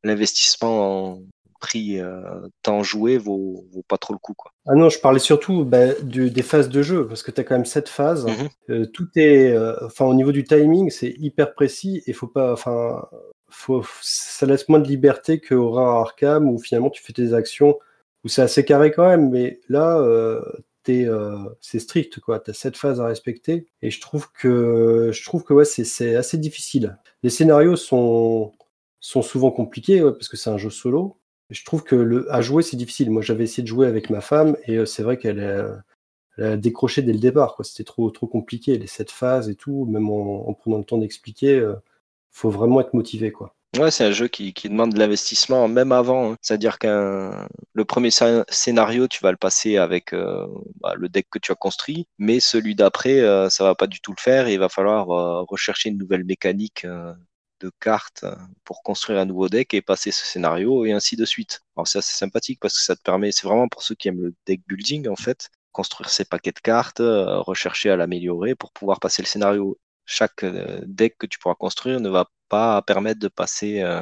l'investissement en prix euh, temps joué vaut, vaut pas trop le coup quoi. Ah non, je parlais surtout bah, du- des phases de jeu, parce que tu as quand même sept phases. Mhm. Euh, tout est, euh, enfin, au niveau du timing, c'est hyper précis et faut pas, enfin, faut, ça laisse moins de liberté que Horror Arkham où finalement tu fais tes actions où c'est assez carré quand même, mais là, euh, euh, c'est strict quoi. T'as sept phases à respecter et je trouve que, je trouve que ouais, c'est, c'est assez difficile. Les scénarios sont, sont souvent compliqués ouais, parce que c'est un jeu solo. Je trouve que le, à jouer c'est difficile. Moi, j'avais essayé de jouer avec ma femme et euh, c'est vrai qu'elle a décroché dès le départ. C'était trop, trop compliqué, les sept phases et tout, même en, en prenant le temps d'expliquer, euh, faut vraiment être motivé. Quoi. Ouais, c'est un jeu qui, demande de l'investissement même avant. hein. C'est-à-dire qu'un le premier scé- scénario, tu vas le passer avec euh, bah, le deck que tu as construit, mais celui d'après, ça va pas du tout le faire et il va falloir rechercher une nouvelle mécanique de cartes pour construire un nouveau deck et passer ce scénario et ainsi de suite. Alors c'est assez sympathique parce que ça te permet, c'est vraiment pour ceux qui aiment le deck building en fait, construire ses paquets de cartes, euh, rechercher à l'améliorer pour pouvoir passer le scénario. Chaque euh, deck que tu pourras construire ne va pas permettre de passer euh,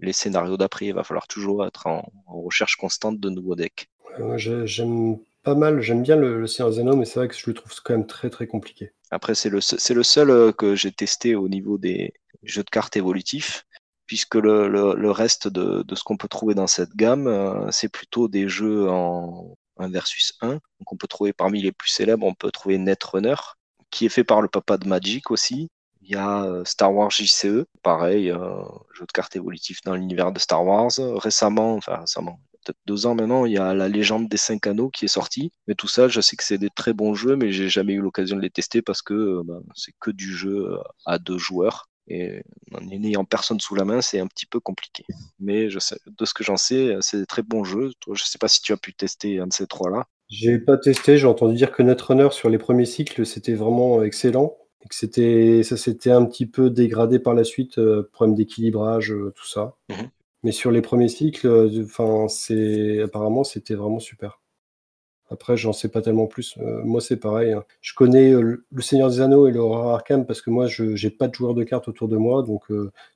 les scénarios d'après. Il va falloir toujours être en, recherche constante de nouveaux decks. Pas mal, j'aime bien le, le Seigneur mais c'est vrai que je le trouve quand même très très compliqué. Après, c'est le, c'est le seul euh, que j'ai testé au niveau des jeux de cartes évolutifs, puisque le, le, reste de, de ce qu'on peut trouver dans cette gamme, euh, c'est plutôt des jeux en 1 versus 1. Donc on peut trouver parmi les plus célèbres, on peut trouver Netrunner, qui est fait par le papa de Magic aussi. Il y a euh, Star Wars JCE, pareil, jeu de cartes évolutif dans l'univers de Star Wars. Récemment, enfin récemment, peut-être deux ans maintenant, il y a La Légende des Cinq Anneaux qui est sorti. Mais tout ça, je sais que c'est des très bons jeux, mais j'ai jamais eu l'occasion de les tester parce que euh, ben, c'est que du jeu euh, à deux joueurs. Et en n'ayant personne sous la main, c'est un petit peu compliqué. Mais je sais, de ce que j'en sais, c'est des très bons jeux. Je sais pas si tu as pu tester un de ces trois-là. J'ai pas testé, j'ai entendu dire que Netrunner sur les premiers cycles c'était vraiment excellent et que c'était ça s'était un petit peu dégradé par la suite, euh, problème d'équilibrage, euh, tout ça. Mhm. Mais sur les premiers cycles, euh, enfin c'est apparemment c'était vraiment super. Après, j'en sais pas tellement plus. Euh, moi, c'est pareil. hein. Je connais euh, le Seigneur des Anneaux et le Horror Arkham parce que moi, je j'ai pas de joueurs de cartes autour de moi, donc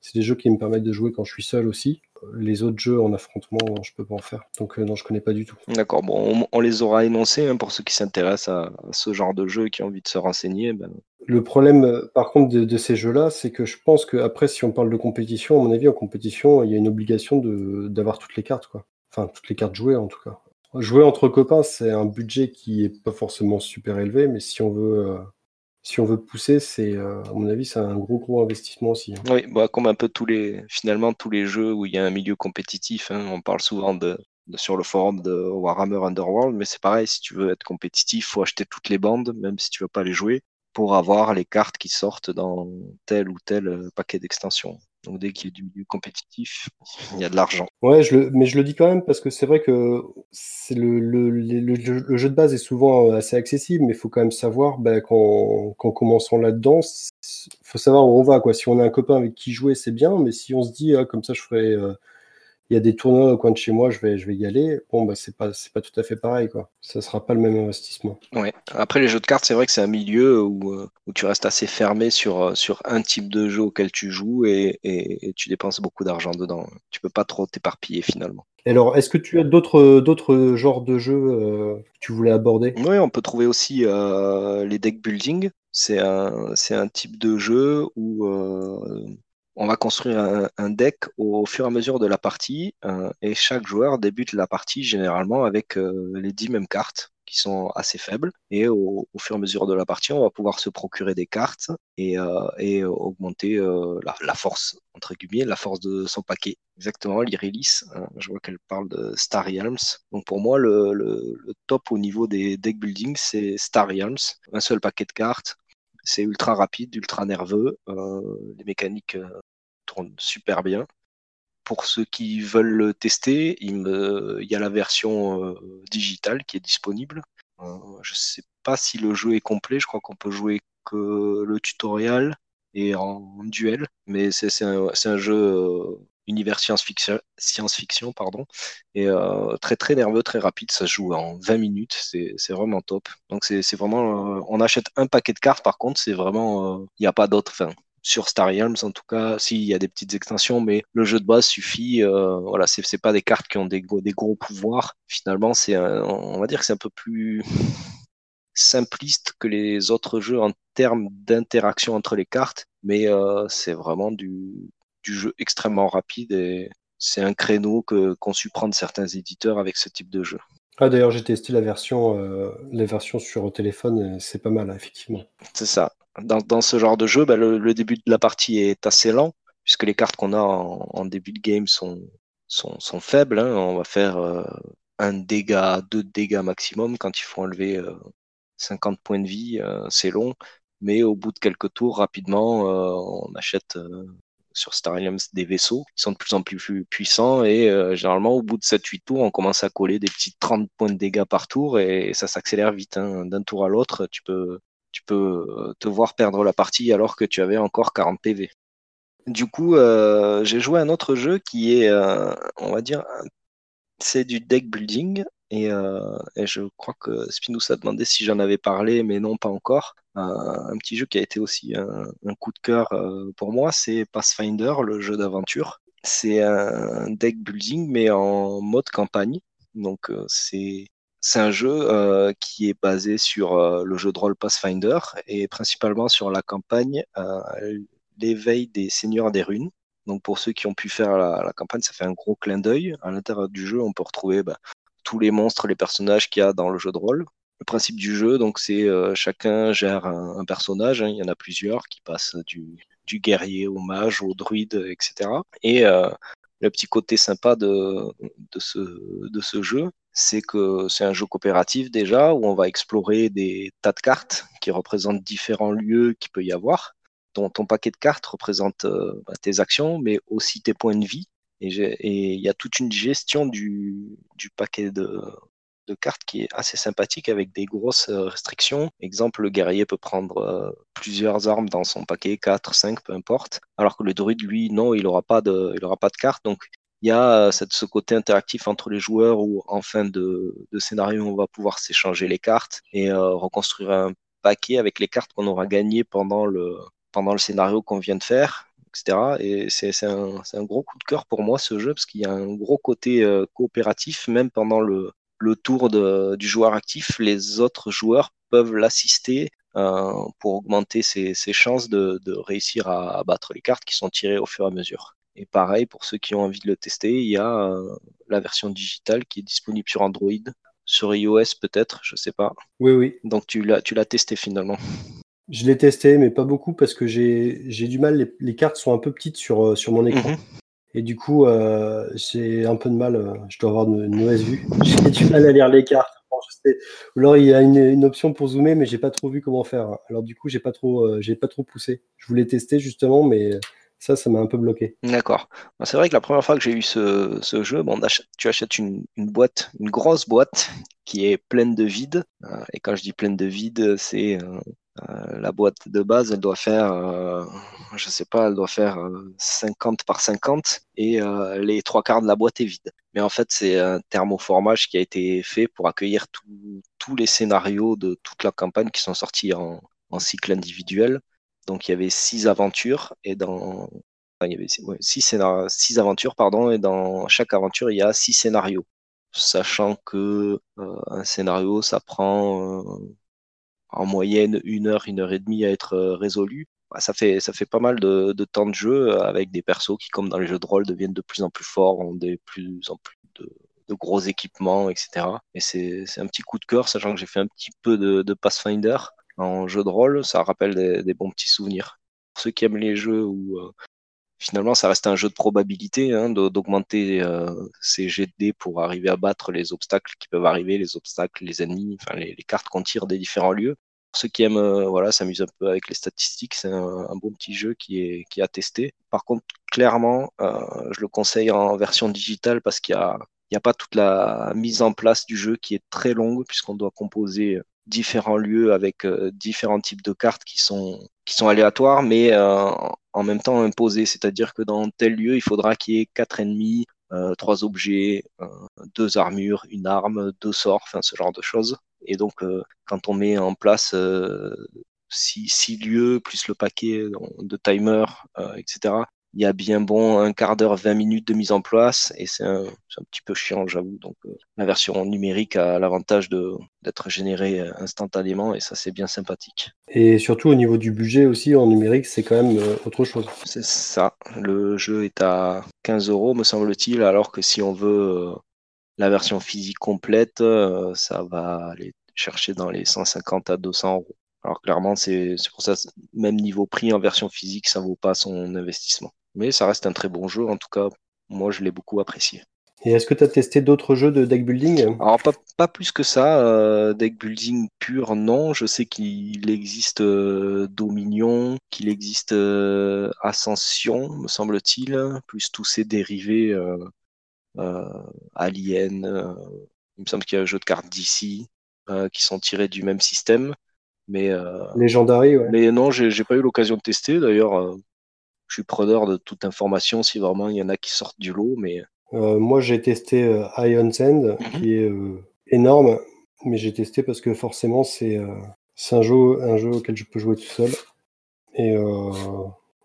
c'est des jeux qui me permettent de jouer quand je suis seul aussi. Les autres jeux en affrontement, non, je peux pas en faire. Donc non, je connais pas du tout. D'accord, bon, on, les aura énoncés hein, pour ceux qui s'intéressent à, à ce genre de jeu et qui ont envie de se renseigner. Ben, Le problème, euh, par contre, de, ces jeux-là, c'est que je pense que après, si on parle de compétition, à mon avis, en compétition, il y a une obligation d'avoir toutes les cartes, quoi. Enfin, toutes les cartes jouées, en tout cas. Jouer entre copains, c'est un budget qui est pas forcément super élevé, mais si on veut, euh, si on veut pousser, c'est, euh, à mon avis, c'est un gros, gros investissement aussi. hein. Oui, bah, comme un peu tous les, finalement, tous les jeux où il y a un milieu compétitif, hein, on parle souvent de- sur le forum de Warhammer Underworld, mais c'est pareil, si tu veux être compétitif, faut acheter toutes les bandes, même si tu veux pas les jouer, pour avoir les cartes qui sortent dans tel ou tel euh, paquet d'extensions. Donc dès qu'il y a du milieu compétitif, il y a de l'argent. Ouais, mais je le dis quand même parce que c'est vrai que le, jeu- de base est souvent euh, assez accessible, mais il faut quand même savoir ben, qu'en qu'en commençant là-dedans, il faut savoir où on va. Si on a un copain avec qui jouer, c'est bien, mais si on se dit ah, comme ça, je ferai. euh, il y a des tournois au coin de chez moi, je vais, je vais y aller. Bon, bah, c'est pas, c'est pas tout à fait pareil, quoi. Ça sera pas le même investissement. Ouais. Après, les jeux de cartes, c'est vrai que c'est un milieu où, euh, où tu restes assez fermé sur, euh, sur un type de jeu auquel tu joues et, et, et tu dépenses beaucoup d'argent dedans. Tu peux pas trop t'éparpiller finalement. Alors, est-ce que tu as d'autres, d'autres genres de jeux euh, que tu voulais aborder? Oui, on peut trouver aussi euh, les deck building. C'est un, c'est un type de jeu où euh, on va construire un, deck au fur et à mesure de la partie euh, et chaque joueur débute la partie généralement avec euh, les 10 mêmes cartes qui sont assez faibles. Et au, fur et à mesure de la partie, on va pouvoir se procurer des cartes et, et augmenter la, force, entre guillemets, la force de son paquet. Exactement, l'Irelis, hein, je vois qu'elle parle de Star Realms. Donc pour moi, le, le top au niveau des deck building, c'est Star Realms. Un seul paquet de cartes, c'est ultra rapide, ultra nerveux. Euh, les mécaniques euh, tournent super bien. Pour ceux qui veulent le tester, il, y a la version euh, digitale qui est disponible. je ne sais pas si le jeu est complet. Je crois qu'on peut jouer que le tutoriel et en, duel. Mais c'est un, jeu univers science-fiction, science-fiction pardon, et euh, très très nerveux, très rapide. Ça se joue en 20 minutes, c'est vraiment top. Donc c'est vraiment, euh, on achète un paquet de cartes. Par contre, c'est vraiment, euh, il n'y a pas d'autre. Sur Star Realms en tout cas, s'il y a des petites extensions, mais le jeu de base suffit. voilà, c'est pas des cartes qui ont des, gros pouvoirs. Finalement, c'est, on va dire que c'est un peu plus simpliste que les autres jeux en termes d'interaction entre les cartes, mais c'est vraiment du, du jeu extrêmement rapide et c'est un créneau que qu'ont su prendre certains éditeurs avec ce type de jeu. Ah, D'ailleurs, j'ai testé la version, euh, la version sur téléphone, c'est pas mal, hein, effectivement. C'est ça. Dans, dans, ce genre de jeu, bah, le, début de la partie est assez lent, puisque les cartes qu'on a en, début de game sont, sont, sont faibles. Hein. On va faire euh, un dégât, deux dégâts maximum quand il faut enlever 50 euh, points de vie, c'est long. Mais au bout de quelques tours, rapidement, on achète sur Star Alliance des vaisseaux qui sont de plus en plus puissants et euh, généralement au bout de 7-8 tours on commence à coller des petits 30 points de dégâts par tour et ça s'accélère vite hein. d'un tour à l'autre tu peux tu peux euh, te voir perdre la partie alors que tu avais encore 40 PV du coup euh, j'ai joué à un autre jeu qui est on va dire c'est du deck building euh, et, je crois que Spinous a demandé si j'en avais parlé, mais non, pas encore. Un petit jeu qui a été aussi un, coup de cœur euh, pour moi, c'est Pathfinder, le jeu d'aventure. C'est un deck building, mais en mode campagne. Donc, euh, c'est c'est un jeu qui est basé sur le jeu de rôle Pathfinder et principalement sur la campagne l'éveil des seigneurs des runes. Donc pour ceux qui ont pu faire la, campagne, ça fait un gros clin d'œil. À l'intérieur du jeu, on peut retrouver bah, tous les monstres, les personnages qu'il y a dans le jeu de rôle. Le principe du jeu, donc, c'est euh, chacun gère un, personnage. Hein. il y en a plusieurs qui passent du, guerrier au mage, au druide, etc. Et euh, le petit côté sympa de, ce jeu, c'est que c'est un jeu coopératif déjà, où on va explorer des tas de cartes qui représentent différents lieux qu'il peut y avoir. Ton, ton paquet de cartes représente euh, bah, tes actions, mais aussi tes points de vie. Et il y a toute une gestion du, paquet de, cartes qui est assez sympathique avec des grosses euh, restrictions. Exemple, le guerrier peut prendre euh, plusieurs armes dans son paquet, 4, 5, peu importe. Alors que le druide, lui, non, il n'aura pas, de, il de. Donc, il y a euh, ce côté interactif entre les joueurs où, en fin de, scénario, on va pouvoir s'échanger les cartes et reconstruire un paquet avec les cartes qu'on aura gagnées pendant le, scénario qu'on vient de faire et c'est un, gros coup de cœur pour moi ce jeu parce qu'il y a un gros côté coopératif, même pendant le, le tour de, du joueur actif, les autres joueurs peuvent l'assister euh, pour augmenter ses, ses chances de, de, réussir à, battre les cartes qui sont tirées au fur et à mesure. Et pareil, pour ceux qui ont envie de le tester, il y a euh, la version digitale qui est disponible sur Android, sur iOS peut-être, je sais pas. Oui, oui. Donc tu l'as testé finalement. Je l'ai testé, mais pas beaucoup parce que j'ai du mal. Les, cartes sont un peu petites sur, euh, sur mon écran. Mhm. Et du coup, euh, j'ai un peu de mal. Euh, je dois avoir une, mauvaise vue. <laughs> j'ai du mal à lire les cartes. Ou alors il y a une, option pour zoomer, mais j'ai pas trop vu comment faire. Alors du coup, j'ai pas trop, j'ai pas trop poussé. Je voulais tester justement, mais ça, ça m'a un peu bloqué. D'accord. C'est vrai que la première fois que j'ai eu ce, jeu, tu achètes une, boîte, une grosse boîte qui est pleine de vide. et quand je dis pleine de vide, c'est euh, la boîte de base, elle doit faire, euh, je sais pas, elle doit faire 50 euh, par 50 et les trois quarts de la boîte est vide. Mais en fait, c'est un thermoformage qui a été fait pour accueillir tous les scénarios de toute la campagne qui sont sortis en, cycle individuel. Donc, il y avait six aventures et dans il y avait six, aventures pardon et dans chaque aventure il y a six scénarios sachant que un scénario ça prend en moyenne une heure, une heure et demie à être euh, résolu. Bah, ça fait, ça fait pas mal de, temps de jeu euh, avec des persos qui, comme dans les jeux de rôle, deviennent de plus en plus forts, ont de plus en plus de, gros équipements, etc. Et c'est un petit coup de cœur, sachant que j'ai fait un petit peu de, Pathfinder en jeu de rôle, ça rappelle des, bons petits souvenirs. Pour ceux qui aiment les jeux où finalement ça reste un jeu de probabilité, hein, d'augmenter euh, ses dés pour arriver à battre les obstacles qui peuvent arriver, les obstacles, les ennemis, enfin les, cartes qu'on tire des différents lieux. Pour ceux qui aiment euh, voilà, un peu avec les statistiques, c'est un, bon petit jeu qui est, qui a testé. Par contre, clairement, je le conseille en version digitale parce qu'il y a n'y a pas toute la mise en place du jeu qui est très longue puisqu'on doit composer différents lieux avec euh, différents types de cartes qui sont, qui sont aléatoires, mais euh, en même temps imposées. C'est-à-dire que dans tel lieu, il faudra qu'il y ait quatre ennemis, euh, trois objets, deux armures, une arme, deux sorts, enfin ce genre de choses. Et donc, quand on met en place six, six, lieux, plus le paquet de timer, etc., il y a bien bon un quart d'heure, 20 minutes de mise en place et c'est un, un, petit peu chiant, j'avoue. Donc euh, la version numérique a l'avantage d'être générée euh, instantanément et ça c'est bien sympathique. Et surtout au niveau du budget aussi en numérique, c'est quand même euh, autre chose. C'est ça. Le jeu est à 15 euros, me semble-t-il, alors que si on veut la version physique complète, ça va aller chercher dans les 150 à 200 euros. Alors clairement, c'est pour ça, même niveau prix en version physique, ça vaut pas son investissement. Mais ça reste un très bon jeu. En tout cas, moi, je l'ai beaucoup apprécié. Et est-ce que tu as testé d'autres jeux de deck building? Alors, pas, plus que ça. Euh, deck building pur, non. Je sais qu'il existe euh, Dominion, qu'il existe euh, Ascension, me semble-t-il, plus tous ces dérivés Alien. il me semble qu'il y a un jeu de cartes d'ici qui sont tirés du même système. Mais, Legendary, ouais. Mais non, j'ai pas eu l'occasion de tester. D'ailleurs, je suis preneur de toute information si vraiment il y en a qui sortent du lot. Mais... Euh, moi, j'ai testé euh, Iron Sand, mhm. qui est euh, énorme, mais j'ai testé parce que forcément, c'est un, jeu, un jeu auquel je peux jouer tout seul. Et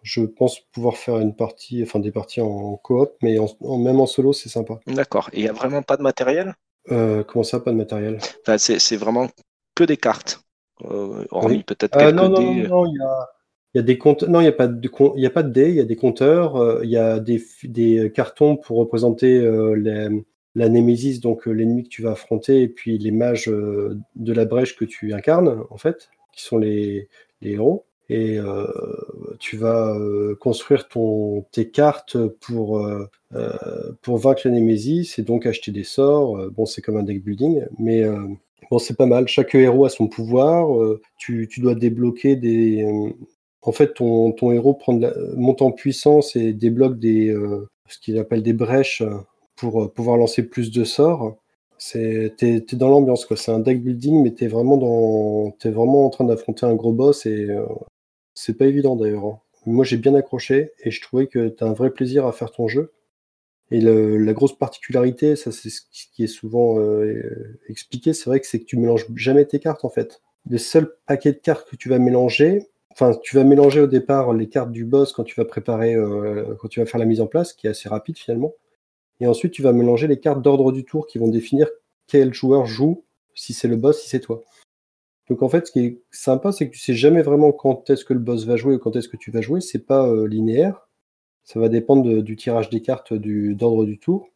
je pense pouvoir faire une partie, enfin des parties en coop, mais en, même en solo, c'est sympa. D'accord. Et il n'y a vraiment pas de matériel? Comment ça, pas de matériel? Enfin, C'est vraiment que des cartes. hormis peut-être quelques non, non, non, il y a il y a des comptes. Non, il n'y a pas de dés. Il y a des compteurs. Euh, il y a des, des cartons pour représenter euh, la Némésis, donc euh, l'ennemi que tu vas affronter, et puis les mages de la brèche que tu incarnes, en fait, qui sont les, les héros. Et tu vas construire ton, tes cartes pour, pour vaincre la Némésis et donc acheter des sorts. bon, c'est comme un deck building, mais bon, c'est pas mal. Chaque héros a son pouvoir. tu, tu dois débloquer des, en fait, ton, héros prend monte en puissance et débloque euh, ce qu'il appelle des brèches pour euh, pouvoir lancer plus de sorts. T'es, dans l'ambiance, C'est un deck building, mais t'es vraiment dans, vraiment en train d'affronter un gros boss et euh, c'est pas évident d'ailleurs. Hein. Moi, j'ai bien accroché et je trouvais que t'as un vrai plaisir à faire ton jeu. Et la grosse particularité, ça c'est ce qui est souvent expliqué, c'est vrai que c'est que tu mélanges jamais tes cartes en fait. Le seul paquet de cartes que tu vas mélanger, Enfin, tu vas mélanger au départ les cartes du boss quand tu vas préparer, euh, quand tu vas faire la mise en place, qui est assez rapide finalement. Et ensuite, tu vas mélanger les cartes d'ordre du tour qui vont définir quel joueur joue, si c'est le boss, si c'est toi. Donc en fait, ce qui est sympa, c'est que tu sais jamais vraiment quand est-ce que le boss va jouer ou quand est-ce que tu vas jouer. C'est pas euh, linéaire. Ça va dépendre du tirage des cartes d'ordre du, tour.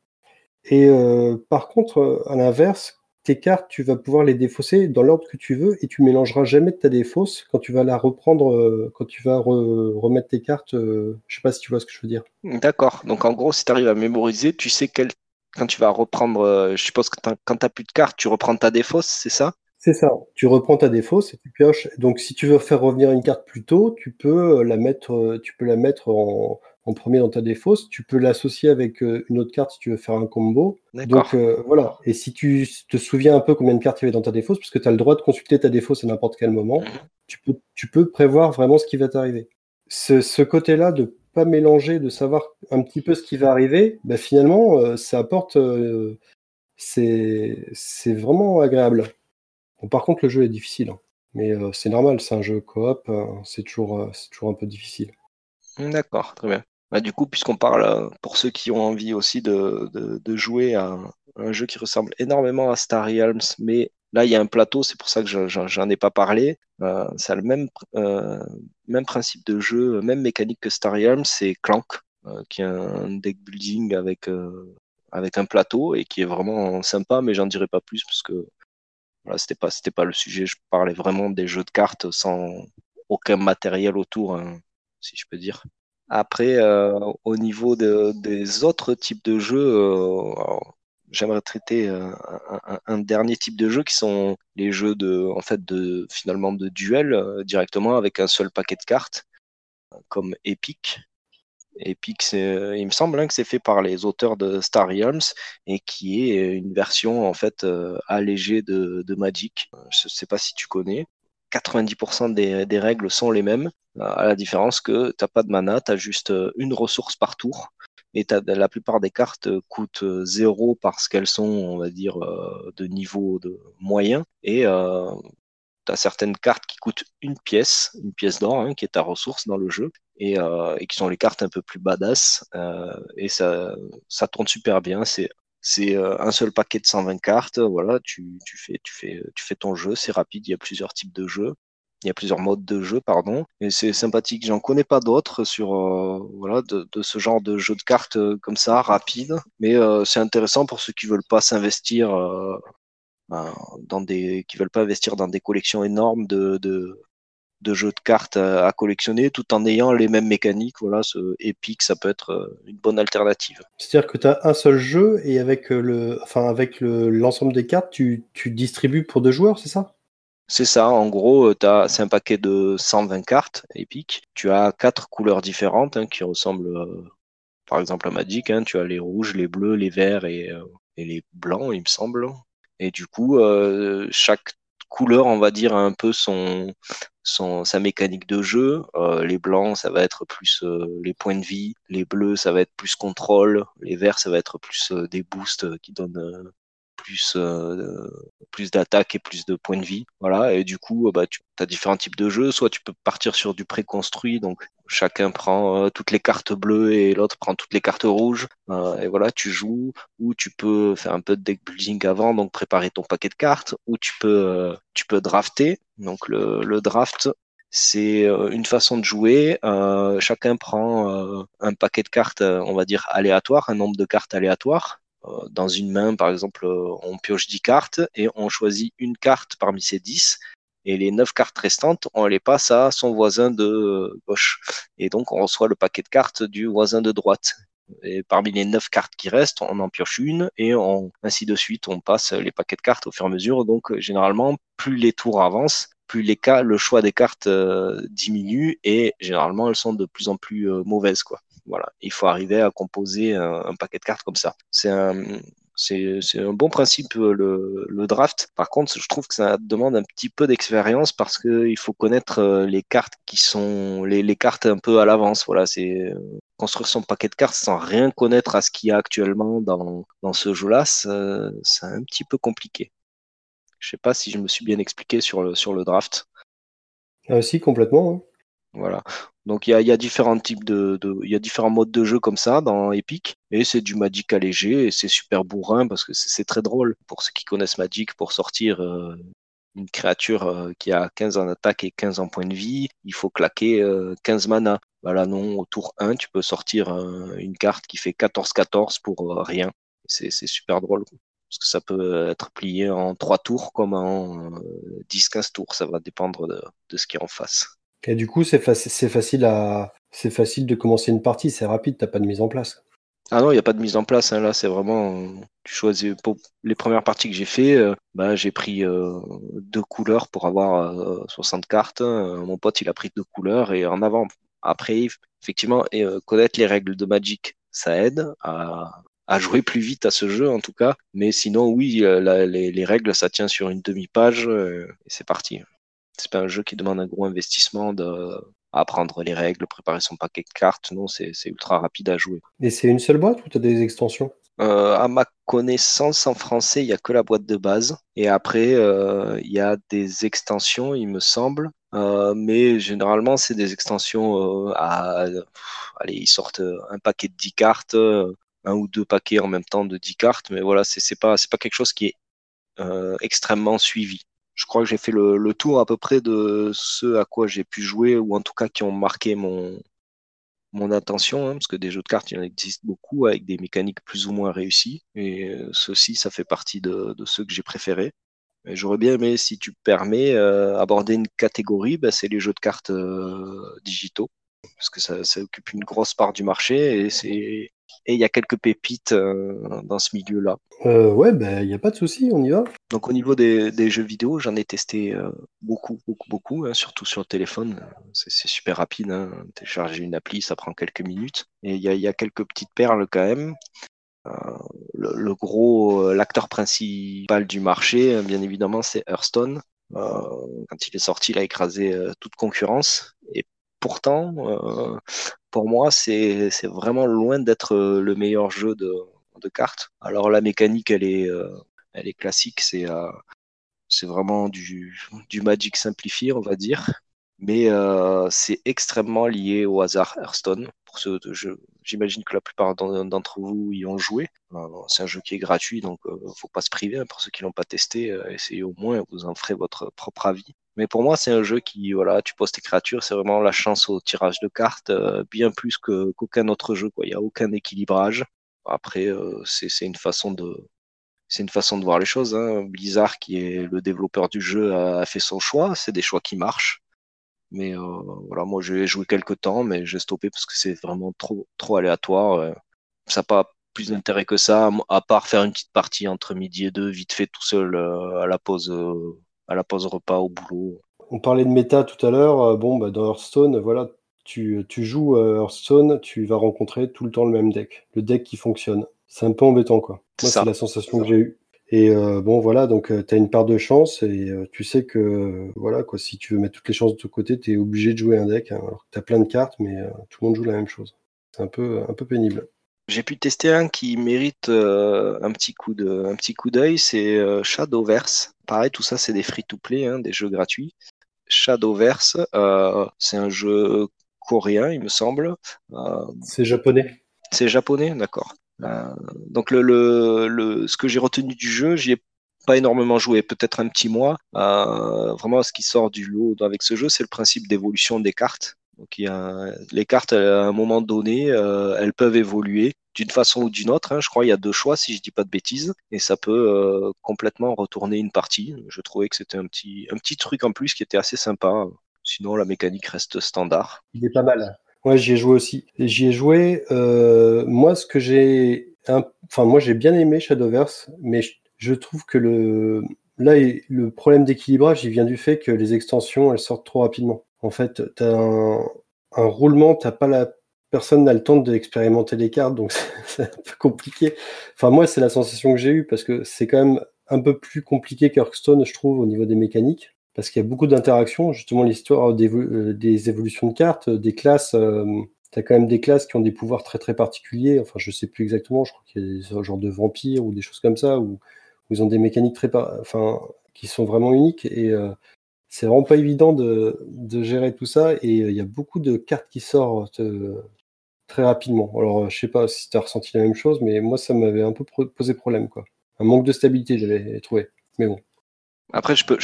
Et euh, par contre, à l'inverse, tes cartes, tu vas pouvoir les défausser dans l'ordre que tu veux et tu mélangeras jamais ta défausse quand tu vas la reprendre, euh, quand tu vas remettre tes cartes. Euh, je sais pas si tu vois ce que je veux dire. D'accord. Donc en gros, si tu arrives à mémoriser, tu sais quel... quand tu vas reprendre, euh, je suppose que quand tu n'as plus de cartes, tu reprends ta défausse, c'est ça? C'est ça. Tu reprends ta défausse et tu pioches. Donc si tu veux faire revenir une carte plus tôt, tu peux la mettre, tu peux la mettre en, en premier dans ta défausse. Tu peux l'associer avec euh, une autre carte si tu veux faire un combo. Donc euh, voilà. Et si tu te souviens un peu combien de cartes il y avait dans ta défausse, parce que tu as le droit de consulter ta défausse à n'importe quel moment, mhm. tu, peux, tu peux prévoir vraiment ce qui va t'arriver. Ce, côté-là de pas mélanger, de savoir un petit peu ce qui va arriver, bah, finalement, euh, ça apporte. c'est vraiment agréable. Par contre, le jeu est difficile. Hein. Mais c'est normal, c'est un jeu coop, c'est toujours, toujours un peu difficile. D'accord, très bien. Bah, du coup, puisqu'on parle euh, pour ceux qui ont envie aussi de, de, jouer à un, jeu qui ressemble énormément à Star Realms, mais là, il y a un plateau, c'est pour ça que j'en ai pas parlé. Euh, a le même, euh, même principe de jeu, même mécanique que Star Realms, c'est Clank, qui est un deck building avec avec un plateau et qui est vraiment sympa, mais j'en dirai pas plus parce que voilà, c'était pas pas le sujet. Je parlais vraiment des jeux de cartes sans aucun matériel autour, hein, si je peux dire. Après, euh, au niveau de, des autres types de jeux, euh, j'aimerais traiter euh, un, dernier type de jeu qui sont les jeux de, en fait, finalement de duel directement avec un seul paquet de cartes, comme Epic. Epic, il me semble hein, que c'est fait par les auteurs de Star Realms et qui est une version en fait allégée de, Magic. Je sais pas si tu connais. 90% des, des, règles sont les mêmes, à la différence que tu n'as pas de mana, tu as juste une ressource par tour. Et la plupart des cartes coûtent zéro parce qu'elles sont, on va dire, de niveau de moyen. Et euh, tu as certaines cartes qui coûtent une pièce, une pièce d'or, hein, qui est ta ressource dans le jeu, et, euh, et, qui sont les cartes un peu plus badass. Euh, et ça, ça tourne super bien. C'est c'est euh, un seul paquet de 120 cartes. Voilà, tu, tu, fais, tu, fais, tu fais ton jeu, c'est rapide, il y a plusieurs types de jeux. Il y a plusieurs modes de jeu, pardon, et c'est sympathique. J'en connais pas d'autres sur euh, voilà de, de, ce genre de jeu de cartes euh, comme ça, rapide. Mais euh, c'est intéressant pour ceux qui veulent pas s'investir ben, dans des, qui veulent pas investir dans des collections énormes de, de de jeux de cartes à, collectionner tout en ayant les mêmes mécaniques. Voilà, ce Epic, ça peut être euh, une bonne alternative. C'est-à-dire que tu as un seul jeu et avec euh, le, enfin avec l'ensemble des cartes, tu, tu, distribues pour deux joueurs, c'est ça? C'est ça, en gros, euh, c'est un paquet de 120 cartes Epic. Tu as quatre couleurs différentes hein, qui ressemblent, par exemple, à Magic. Hein. Tu as les rouges, les bleus, les verts et, et les blancs, il me semble. Et du coup, chaque couleur, on va dire, a un peu son, son, sa mécanique de jeu. Euh, les blancs, ça va être plus euh, les points de vie. Les bleus, ça va être plus contrôle. Les verts, ça va être plus euh, des boosts qui donnent plus, euh, plus d'attaque et plus de points de vie. Voilà, et du coup, bah, tu as différents types de jeux. Soit tu peux partir sur du préconstruit, donc chacun prend euh, toutes les cartes bleues et l'autre prend toutes les cartes rouges. Euh, et voilà, tu joues. Ou tu peux faire un peu de deck building avant, donc préparer ton paquet de cartes. Ou tu peux, tu peux drafter. Donc le, le draft, c'est une façon de jouer. Euh, chacun prend un paquet de cartes, on va dire aléatoire, un nombre de cartes aléatoires. Euh, dans une main, par exemple, euh, on pioche 10 cartes et on choisit une carte parmi ces 10 et les 9 cartes restantes, on les passe à son voisin de gauche. Et donc, on reçoit le paquet de cartes du voisin de droite. Et parmi les 9 cartes qui restent, on en pioche une et ainsi de suite, on passe les paquets de cartes au fur et à mesure. Donc, généralement, plus les tours avancent, plus les cas, le choix des cartes euh, diminue et généralement, elles sont de plus en plus mauvaises, quoi. Voilà, il faut arriver à composer un, paquet de cartes comme ça. C'est un, c'est, un bon principe le, le, draft. Par contre, je trouve que ça demande un petit peu d'expérience parce qu'il faut connaître euh, les cartes qui sont les, les cartes un peu à l'avance. Voilà, c'est euh, construire son paquet de cartes sans rien connaître à ce qu'il y a actuellement dans, dans ce jeu-là, c'est un petit peu compliqué. Je sais pas si je me suis bien expliqué sur le, sur le draft. Ah, si, complètement. Hein. Voilà. Donc il y a, y a, différents types de, il y a différents modes de jeu comme ça dans Epic et c'est du Magic allégé et c'est super bourrin parce que c'est très drôle pour ceux qui connaissent Magic pour sortir euh, une créature euh, qui a 15 en attaque et 15 en point de vie, il faut claquer 15 euh, mana. Voilà, non, au tour 1, tu peux sortir une carte qui fait 14-14 pour rien. C'est super drôle parce que ça peut être plié en 3 tours comme en 10-15 tours, ça va dépendre de, de ce qui est en face. Et du coup, c'est facile à, c'est facile de commencer une partie, c'est rapide, t'as pas de mise en place. Ah non, il n'y a pas de mise en place. Hein, là, c'est vraiment. Tu. Pour les premières parties que j'ai fait, euh, bah, j'ai pris euh, deux couleurs pour avoir 60 euh, cartes. mon pote, il a pris deux couleurs et en avant. Après, effectivement, connaître les règles de Magic, ça aide à, jouer plus vite à ce jeu, en tout cas. Mais sinon, oui, les, règles, ça tient sur une demi-page et c'est parti. C'est pas un jeu qui demande un gros investissement de apprendre les règles, préparer son paquet de cartes. Non, c'est ultra rapide à jouer. Et c'est une seule boîte ou tu as des extensions? Euh, À ma connaissance, en français, il n'y a que la boîte de base. Et après, euh, il y a des extensions, il me semble. Euh, mais généralement, c'est des extensions à. Allez, ils sortent un paquet de 10 cartes, un ou deux paquets en même temps de 10 cartes. Mais voilà, c'est pas, pas quelque chose qui est extrêmement suivi je crois que j'ai fait le, tour à peu près de ce à quoi j'ai pu jouer, ou en tout cas qui ont marqué mon, attention, hein, parce que des jeux de cartes, il en existe beaucoup avec des mécaniques plus ou moins réussies. Et euh, ceci, ça fait partie de, ceux que j'ai préférés. J'aurais bien aimé, si tu permets, euh, aborder une catégorie, bah, c'est les jeux de cartes euh, digitaux, parce que ça, ça, occupe une grosse part du marché et c'est et il y a quelques pépites euh, dans ce milieu-là. Euh, ouais, il ben, n'y a pas de souci, on y va. Donc au niveau des, jeux vidéo, j'en ai testé euh, beaucoup, beaucoup, beaucoup, hein, surtout sur le téléphone. C'est super rapide. Hein. Télécharger une appli, ça prend quelques minutes. Et il y a, quelques petites perles quand même. le, gros, l'acteur principal du marché, bien évidemment, c'est Hearthstone. quand il est sorti, il a écrasé toute concurrence. Et pourtant, euh, pour moi, c'est vraiment loin d'être euh, le meilleur jeu de, cartes. Alors la mécanique, elle est, euh, classique, c'est vraiment du, Magic simplifié, on va dire. Mais c'est extrêmement lié au hasard Hearthstone. J'imagine que la plupart d'entre vous y ont joué. C'est un jeu qui est gratuit, donc faut pas se priver. Hein, pour ceux qui l'ont pas testé, essayez au moins, vous en ferez votre propre avis. Mais pour moi, c'est un jeu qui, voilà, tu poses tes créatures, c'est vraiment la chance au tirage de cartes, euh, bien plus qu'aucun autre jeu. Quoi. Il n'y a aucun équilibrage. Après, euh, c'est une façon de, c'est une façon de voir les choses. Hein. Blizzard, qui est le développeur du jeu, a, fait son choix. C'est des choix qui marchent. Mais euh, voilà, moi, j'ai joué quelques temps, mais j'ai stoppé parce que c'est vraiment trop, trop aléatoire. Ça n'a pas plus d'intérêt que ça, à part faire une petite partie entre midi et deux, vite fait tout seul à la pause à la pause repas au boulot. On parlait de méta tout à l'heure. Euh, bon, bah, dans Hearthstone, voilà, tu, joues Hearthstone, tu vas rencontrer tout le temps le même deck, le deck qui fonctionne. C'est un peu embêtant, quoi. Moi, c'est la sensation que j'ai eue. Et euh, bon, voilà, donc euh, tu as une part de chance et tu sais que, voilà, quoi, si tu veux mettre toutes les chances de ton côté, tu es obligé de jouer un deck. Hein. alors tu as plein de cartes, mais tout le monde joue la même chose. C'est un peu, un peu pénible. J'ai pu tester un qui mérite euh, un petit coup de, un petit coup d'œil, c'est euh, Shadowverse. Pareil, tout ça c'est des free-to-play, hein, des jeux gratuits. Shadowverse, euh, c'est un jeu coréen, il me semble. c'est japonais. C'est japonais, d'accord. donc le, le, ce que j'ai retenu du jeu, j'y ai pas énormément joué, peut-être un petit mois. vraiment, ce qui sort du lot avec ce jeu, c'est le principe d'évolution des cartes. Les cartes, à un moment donné, elles peuvent évoluer d'une façon ou d'une autre. Hein. Je crois qu'il y a deux choix, si je dis pas de bêtises, et ça peut euh, complètement retourner une partie. Je trouvais que c'était un petit, un petit truc en plus qui était assez sympa. Sinon, la mécanique reste standard. Il est pas mal. Ouais, j'y ai joué aussi. J'y ai joué. Euh, moi, ce que j'ai, enfin, moi, j'ai bien aimé Shadowverse, mais je, trouve que le là, le problème d'équilibrage, il vient du fait que les extensions, elles sortent trop rapidement. En fait, tu as un, roulement, t'as pas la personne n'a le temps d'expérimenter les cartes, donc <laughs> c'est un peu compliqué. Enfin, moi, c'est la sensation que j'ai eue, parce que c'est quand même un peu plus compliqué qu'Hearthstone, je trouve, au niveau des mécaniques, parce qu'il y a beaucoup d'interactions. Justement, l'histoire des, euh, évolutions de cartes, euh, des classes, euh, tu as quand même des classes qui ont des pouvoirs très très particuliers. Enfin, je sais plus exactement, je crois qu'il y a des genres de vampires ou des choses comme ça, où, ils ont des mécaniques très, enfin, qui sont vraiment uniques. Et c'est vraiment pas évident de, gérer tout ça et il y a beaucoup de cartes qui sortent très rapidement. Alors, je sais pas si tu as ressenti la même chose, mais moi, ça m'avait un peu posé problème, quoi. Un manque de stabilité, j'avais trouvé. Mais bon. Après, je peux,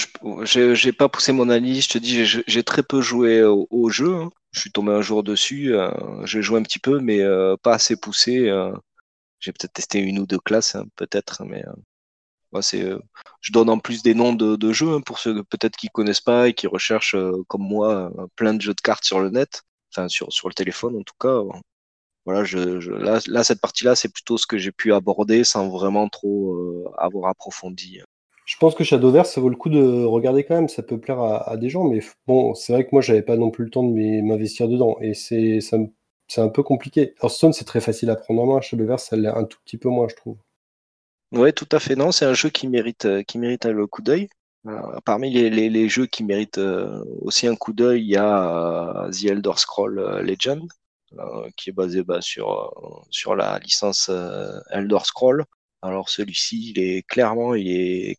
j'ai pas poussé mon analyse. Je te dis, j'ai très peu joué au, jeu. Hein. Je suis tombé un jour dessus. Euh, j'ai joué un petit peu, mais euh, pas assez poussé. Euh. j'ai peut-être testé une ou deux classes, hein, peut-être, mais c'est, je donne en plus des noms de, jeux hein, pour ceux peut-être qui connaissent pas et qui recherchent, comme moi, plein de jeux de cartes sur le net, enfin sur, sur le téléphone en tout cas voilà, je, là, cette partie-là, c'est plutôt ce que j'ai pu aborder sans vraiment trop euh, avoir approfondi. Je pense que Shadowverse, ça vaut le coup de regarder quand même. Ça peut plaire à, des gens, mais bon, c'est vrai que moi, j'avais pas non plus le temps de m'investir dedans, et c'est c'est un peu compliqué. Hearthstone, c'est très facile à prendre en main. Shadowverse, ça l'est un tout petit peu moins, je trouve. Oui, tout à fait. Non, c'est un jeu qui mérite, euh, qui le coup d'œil. Euh, parmi les, jeux qui méritent aussi un coup d'œil, il y a The Elder Scroll Legend, euh, qui est basé bah, sur, euh, la licence euh, Elder Scroll. Alors celui-ci, il est clairement,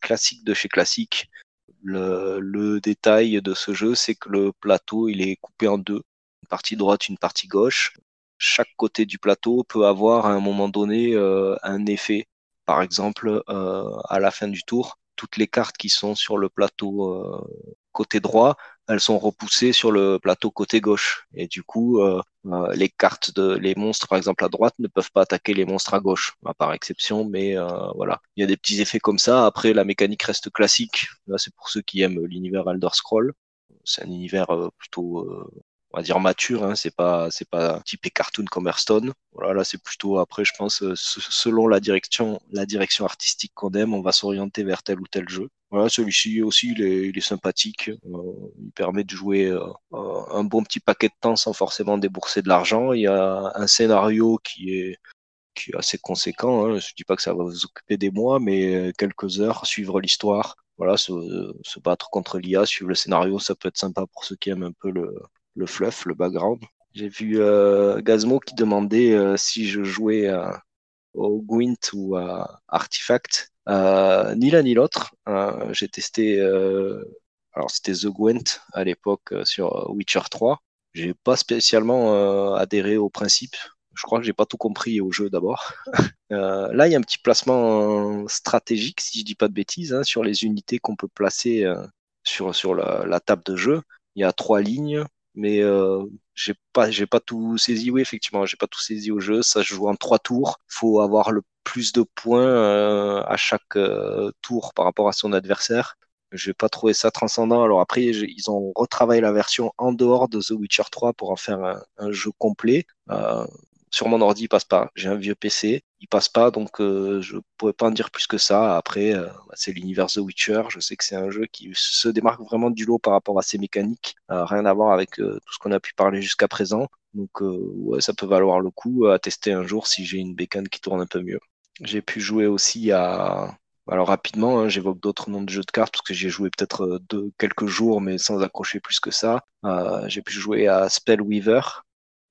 classique de chez classique. Le, le détail de ce jeu, c'est que le plateau, il est coupé en deux, une partie droite, une partie gauche. Chaque côté du plateau peut avoir à un moment donné un effet. Par exemple, à la fin du tour, toutes les cartes qui sont sur le plateau côté droit elles sont repoussées sur le plateau côté gauche. Et du coup, euh, euh, les cartes de les monstres, par exemple à droite, ne peuvent pas attaquer les monstres à gauche, par exception. Mais voilà, il y a des petits effets comme ça. Après, la mécanique reste classique. Là, c'est pour ceux qui aiment l'univers Elder Scroll. C'est un univers plutôt on va dire mature, hein, c'est pas c'est pas typé cartoon comme Hearthstone. Voilà, là c'est plutôt après je pense euh, selon la direction la direction artistique qu'on aime, on va s'orienter vers tel ou tel jeu. Voilà, celui-ci aussi il est, sympathique, euh, il permet de jouer euh, un bon petit paquet de temps sans forcément débourser de l'argent. Il y a un scénario qui est assez conséquent. Hein. Je dis pas que ça va vous occuper des mois, mais quelques heures, suivre l'histoire, voilà, se, battre contre l'IA, suivre le scénario, ça peut être sympa pour ceux qui aiment un peu le, le fluff, le background. J'ai vu euh, Gazmo qui demandait euh, si je jouais au Gwent ou à Artifact. Euh, ni l'un ni l'autre. J'ai testé, alors c'était The Gwent à l'époque sur Witcher 3. J'ai pas spécialement adhéré au principe. Je crois que j'ai pas tout compris au jeu d'abord. <laughs> là, il y a un petit placement stratégique, si je dis pas de bêtises, hein, sur les unités qu'on peut placer sur, sur la, table de jeu. Il y a trois lignes mais euh, j'ai pas tout saisi. Oui effectivement j'ai pas tout saisi au jeu. Ça se joue en trois tours. Faut avoir le plus de points euh, à chaque euh, tour par rapport à son adversaire. J'ai pas trouvé ça transcendant. Alors après ils ont retravaillé la version en dehors de The Witcher 3 pour en faire un, jeu complet sur mon ordi, il passe pas. J'ai un vieux PC, il passe pas, donc euh, je pourrais pas en dire plus que ça. Après, euh, bah, c'est l'univers The Witcher. Je sais que c'est un jeu qui se démarque vraiment du lot par rapport à ses mécaniques. Euh, rien à voir avec tout ce qu'on a pu parler jusqu'à présent. Donc, ouais, ça peut valoir le coup à tester un jour si j'ai une bécane qui tourne un peu mieux. J'ai pu jouer aussi à alors rapidement, hein, j'évoque d'autres noms de jeux de cartes parce que j'ai joué peut-être quelques jours, mais sans accrocher plus que ça. Euh, j'ai pu jouer à Spellweaver,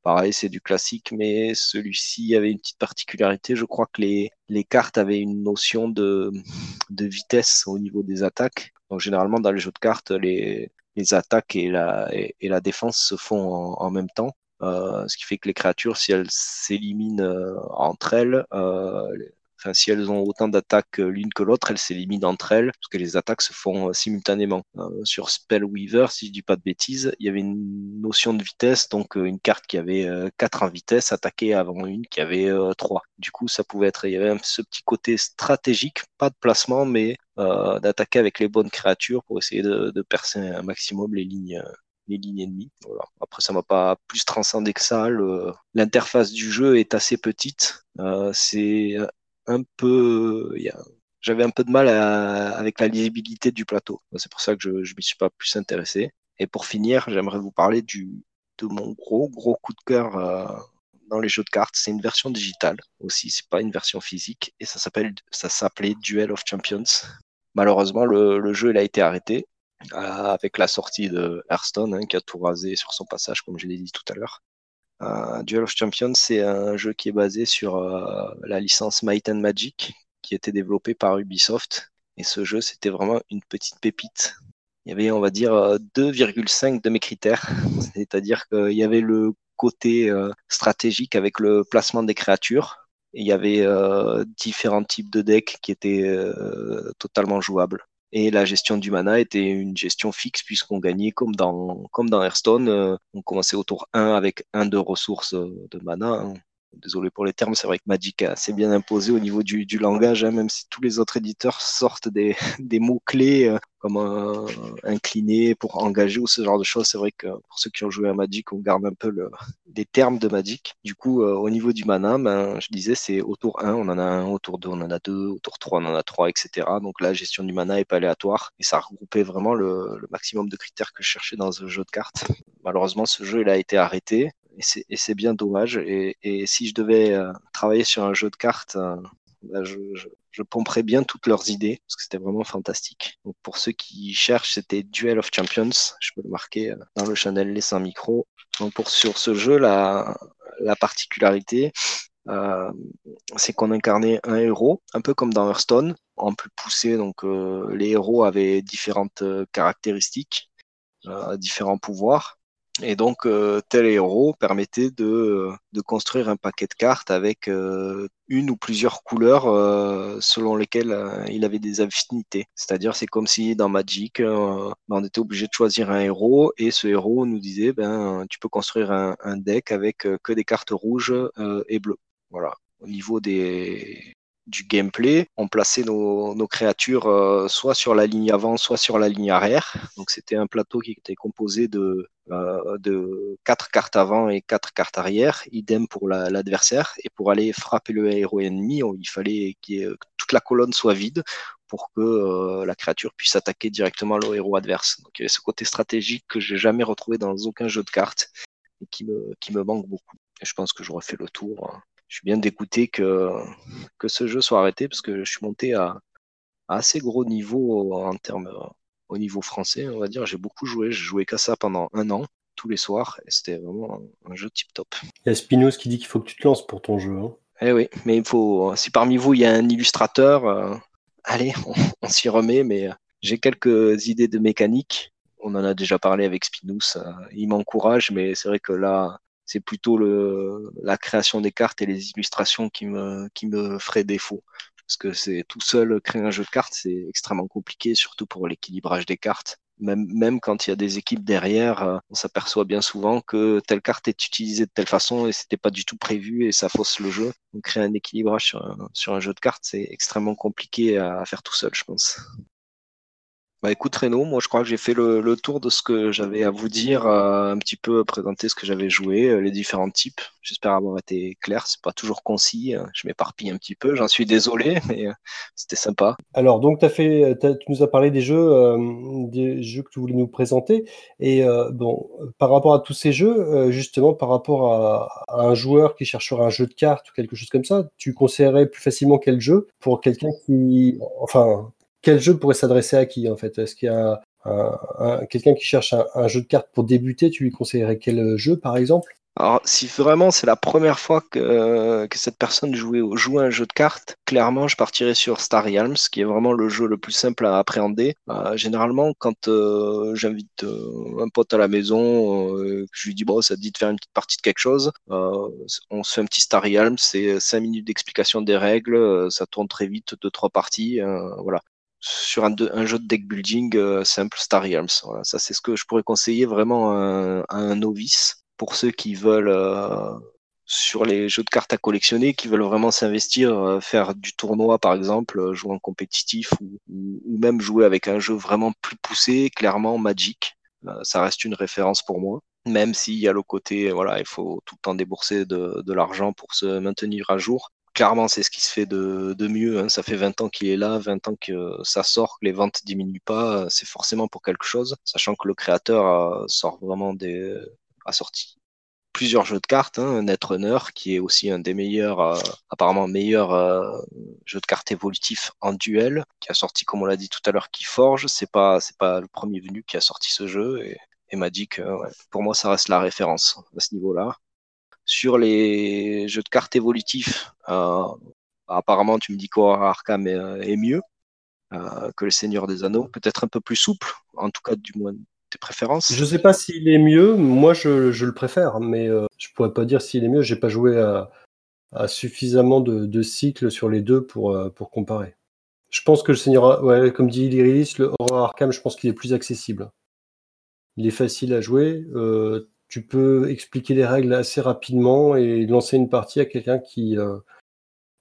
Pareil, c'est du classique, mais celui-ci avait une petite particularité. Je crois que les, cartes avaient une notion de, vitesse au niveau des attaques. Donc généralement, dans les jeux de cartes, les, attaques et la, et, la défense se font en, même temps. Euh, ce qui fait que les créatures, si elles s'éliminent euh, entre elles, euh, Enfin, si elles ont autant d'attaques euh, l'une que l'autre, elles s'éliminent entre elles, parce que les attaques se font euh, simultanément. Euh, sur Spellweaver, si je dis pas de bêtises, il y avait une notion de vitesse, donc une carte qui avait 4 en vitesse attaquée avant une qui avait 3. Du coup, ça pouvait être, il y avait ce petit côté stratégique, pas de placement, mais d'attaquer avec les bonnes créatures pour essayer de, percer un maximum les lignes les lignes ennemies. Voilà. Après, ça m'a pas plus transcendé que ça. L'interface du jeu est assez petite. C'est un peu, j'avais un peu de mal avec la lisibilité du plateau. C'est pour ça que je ne m'y suis pas plus intéressé. Et pour finir, j'aimerais vous parler de mon gros, gros coup de cœur euh, dans les jeux de cartes. C'est une version digitale aussi, c'est pas une version physique. Et ça s'appelle, ça s'appelait Duel of Champions. Malheureusement, le, le jeu il a été arrêté euh, avec la sortie de Hearthstone, hein, qui a tout rasé sur son passage, comme je l'ai dit tout à l'heure. Duel of Champions, c'est un jeu qui est basé sur euh, la licence Might and Magic, qui était développée par Ubisoft. Et ce jeu, c'était vraiment une petite pépite. Il y avait, on va dire, 2,5 euh, de mes critères. <laughs> C'est-à-dire qu'il y avait le côté euh, stratégique avec le placement des créatures. Et il y avait différents types de decks qui étaient totalement jouables. Et la gestion du mana était une gestion fixe puisqu'on gagnait comme dans, comme dans Hearthstone. Euh, on commençait au tour 1 avec un de ressources euh, de mana. Désolé pour les termes, c'est vrai que Magic assez bien imposé au niveau du, langage, hein, même si tous les autres éditeurs sortent des, <laughs> mots-clés euh, comme un, incliné pour engager ou ce genre de choses. C'est vrai que pour ceux qui ont joué à Magic, on garde un peu le, les termes de Magic. Du coup, euh, au niveau du mana, ben, je disais, c'est au tour 1, on en a un, au tour 2, on en a deux, au tour 3, on en a trois, etc. Donc la gestion du mana est pas aléatoire et ça regroupait vraiment le, maximum de critères que je cherchais dans ce jeu de cartes. Malheureusement, ce jeu il a été arrêté et c'est bien dommage. Et, si je devais euh, travailler sur un jeu de cartes, euh, bah, je, pomperais bien toutes leurs idées parce que c'était vraiment fantastique. Donc pour ceux qui cherchent, c'était Duel of Champions. Je peux le marquer euh, dans le channel Les 100 micro. Donc pour sur ce jeu, la, la particularité, c'est qu'on incarnait un héros, un peu comme dans Hearthstone, en plus poussé. Donc les héros avaient différentes caractéristiques, différents pouvoirs. Et donc, euh, tel héros permettait de, construire un paquet de cartes avec euh, une ou plusieurs couleurs euh, selon lesquelles il avait des affinités. C'est-à-dire, c'est comme si dans Magic, on était obligé de choisir un héros et ce héros nous disait, ben, tu peux construire un, un deck avec que des cartes rouges et bleues. Voilà. Au niveau des, du gameplay, on plaçait nos, créatures euh, soit sur la ligne avant, soit sur la ligne arrière. Donc c'était un plateau qui était composé de, euh, quatre cartes avant et quatre cartes arrière, idem pour l'adversaire. et pour aller frapper le héros ennemi, il fallait que toute la colonne soit vide pour que euh, la créature puisse attaquer directement le héros adverse. Donc il y avait ce côté stratégique que j'ai jamais retrouvé dans aucun jeu de cartes et qui me, manque beaucoup. Je pense que j'aurais fait le tour hein je suis bien dégoûté que, que ce jeu soit arrêté parce que je suis monté à, assez gros niveau en termes au niveau français, on va dire. J'ai beaucoup joué, j'ai joué qu'à ça pendant un an, tous les soirs, et c'était vraiment un, jeu tip top. Il y a Spinos qui dit qu'il faut que tu te lances pour ton jeu. Hein. Eh oui, mais il faut. Si parmi vous il y a un illustrateur, euh, allez, on, s'y remet, mais j'ai quelques idées de mécanique. On en a déjà parlé avec Spinous. Euh, il m'encourage, mais c'est vrai que là, c'est plutôt la création des cartes et les illustrations qui me, qui me feraient défaut. Parce que c'est tout seul créer un jeu de cartes, c'est extrêmement compliqué, surtout pour l'équilibrage des cartes. Même, même quand il y a des équipes derrière, euh, on s'aperçoit bien souvent que telle carte est utilisée de telle façon et c'était pas du tout prévu et ça fausse le jeu. Donc créer un équilibrage sur un jeu de cartes, c'est extrêmement compliqué à faire tout seul, je pense. Bah écoute Renaud, moi je crois que j'ai fait le, tour de ce que j'avais à vous dire, euh, un petit peu présenter ce que j'avais joué, euh, les différents types. J'espère avoir été clair, c'est pas toujours concis, hein. je m'éparpille un petit peu, j'en suis désolé, <laughs> mais euh, c'était sympa. Alors donc tu nous as parlé des jeux, des jeux que tu voulais nous présenter, et bon, par rapport à tous ces jeux, justement par rapport à, à, un joueur qui chercherait un jeu de cartes ou quelque chose comme ça, tu conseillerais plus facilement quel jeu pour quelqu'un qui, enfin quel jeu pourrait s'adresser à qui en fait? Est-ce qu'il y a quelqu'un qui cherche un, jeu de cartes pour débuter Tu lui conseillerais quel jeu par exemple? Alors, si vraiment c'est la première fois que, que cette personne jouait, joue un jeu de cartes, clairement, je partirais sur Star Realms, qui est vraiment le jeu le plus simple à appréhender. Euh, généralement, quand euh, j'invite euh, un pote à la maison, je lui dis, bon, ça te dit de faire une petite partie de quelque chose, on se fait un petit Star Realms, c'est 5 minutes d'explication des règles, ça tourne très vite, deux, trois parties, voilà sur un, jeu de deck building euh, simple, Star Realms. Ça, c'est ce que je pourrais conseiller vraiment à, un novice pour ceux qui veulent, euh, sur les jeux de cartes à collectionner, qui veulent vraiment s'investir, euh, faire du tournoi par exemple, jouer en compétitif ou, ou, même jouer avec un jeu vraiment plus poussé, clairement Magic. ça reste une référence pour moi. Même s'il y a le côté, voilà, il faut tout le temps débourser de, de l'argent pour se maintenir à jour clairement, c'est ce qui se fait de, mieux. Hein. Ça fait 20 ans qu'il est là, 20 ans que ça sort, que les ventes diminuent pas. C'est forcément pour quelque chose, sachant que le créateur a, sort vraiment des, a sorti plusieurs jeux de cartes. Hein. Netrunner, qui est aussi un des meilleurs, euh, apparemment meilleur euh, jeu de cartes évolutif en duel, qui a sorti, comme on l'a dit tout à l'heure, qui forge. C'est pas, c'est pas le premier venu qui a sorti ce jeu et, et Magic, euh, pour moi, ça reste la référence à ce niveau-là. Sur les jeux de cartes évolutifs, euh, apparemment, tu me dis qu'Horror Arkham est, euh, mieux euh, que le Seigneur des Anneaux. Peut-être un peu plus souple, en tout cas, du moins tes préférences. Je ne sais pas s'il est mieux. Moi, je, le préfère, mais je pourrais pas dire s'il est mieux. J'ai pas joué à, suffisamment de, cycles sur les deux pour, comparer. Je pense que le Seigneur, ouais, comme dit Lyris, le Horror Arkham, je pense qu'il est plus accessible. Il est facile à jouer tu peux expliquer les règles assez rapidement et lancer une partie à quelqu'un qui, euh,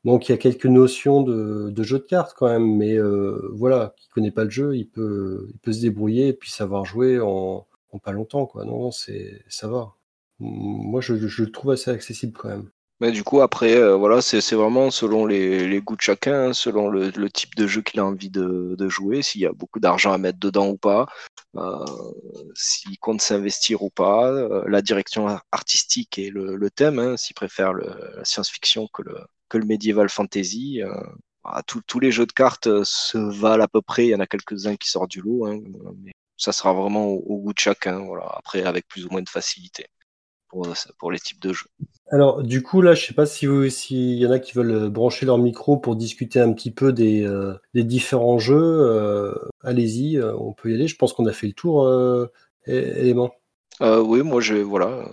a quelques notions de, jeu de cartes quand même, mais euh, voilà, qui connaît pas le jeu, il peut, il peut se débrouiller et puis savoir jouer en, pas longtemps, quoi. Non, c'est, ça va. Moi, je le trouve assez accessible quand même. Mais du coup, après, euh, voilà, c'est vraiment selon les, les, goûts de chacun, hein, selon le, le, type de jeu qu'il a envie de, de jouer, s'il y a beaucoup d'argent à mettre dedans ou pas, euh, s'il compte s'investir ou pas, euh, la direction artistique et le, le thème, hein, s'il préfère le, la science-fiction que le, que le medieval fantasy. Euh, bah, tous les jeux de cartes se valent à peu près, il y en a quelques-uns qui sortent du lot, hein, mais ça sera vraiment au, au, goût de chacun, voilà, après avec plus ou moins de facilité pour, pour les types de jeux. Alors, du coup, là, je sais pas si vous, s'il y en a qui veulent euh, brancher leur micro pour discuter un petit peu des, euh, des différents jeux. Euh, allez-y, on peut y aller. Je pense qu'on a fait le tour, élément. Euh, oui, moi, je, voilà.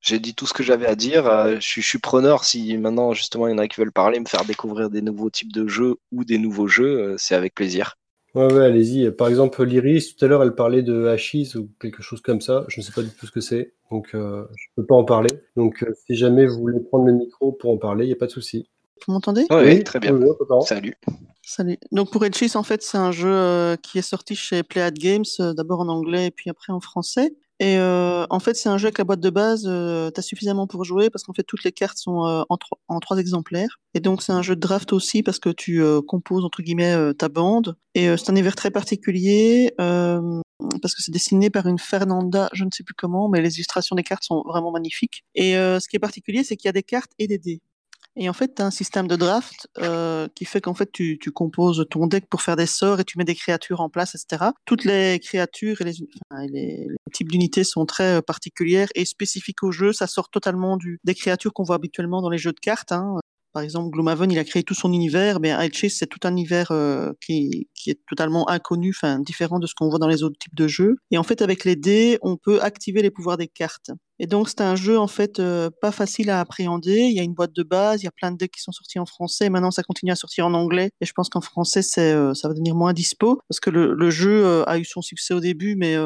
J'ai dit tout ce que j'avais à dire. Euh, je, suis, preneur si maintenant, justement, il y en a qui veulent parler, me faire découvrir des nouveaux types de jeux ou des nouveaux jeux, c'est avec plaisir. Ouais, ouais, allez-y. Par exemple, l'Iris, tout à l'heure, elle parlait de Hachis ou quelque chose comme ça. Je ne sais pas du tout ce que c'est, donc je ne peux pas en parler. Donc, si jamais vous voulez prendre le micro pour en parler, il n'y a pas de souci. Vous m'entendez? Oui, très bien. Salut. Salut. Donc pour Edge en fait, c'est un jeu euh, qui est sorti chez Playad Games, euh, d'abord en anglais et puis après en français. Et euh, en fait, c'est un jeu avec la boîte de base, tu as suffisamment pour jouer parce qu'en fait, toutes les cartes sont en, en, trois exemplaires. Et donc, c'est un jeu de draft aussi parce que tu composes, entre guillemets, ta bande. Et c'est un univers très particulier parce que c'est dessiné par une Fernanda, je ne sais plus comment, mais les illustrations des cartes sont vraiment magnifiques. Et ce qui est particulier, c'est qu'il y a des cartes et des dés. Et en fait, tu un système de draft euh, qui fait qu'en fait, tu, tu, composes ton deck pour faire des sorts et tu mets des créatures en place, etc. Toutes les créatures et les, enfin, types d'unités sont très euh, particulières et spécifiques au jeu. Ça sort totalement du, des créatures qu'on voit habituellement dans les jeux de cartes. Hein. Par exemple, Gloomhaven, il a créé tout son univers, mais Chase, c'est tout un univers euh, qui, qui, est totalement inconnu, enfin différent de ce qu'on voit dans les autres types de jeux. Et en fait, avec les dés, on peut activer les pouvoirs des cartes. Et donc, c'est un jeu en fait euh, pas facile à appréhender. Il y a une boîte de base, il y a plein de decks qui sont sortis en français. Maintenant, ça continue à sortir en anglais. Et je pense qu'en français, c'est euh, ça va devenir moins dispo parce que le, le jeu a eu son succès au début, mais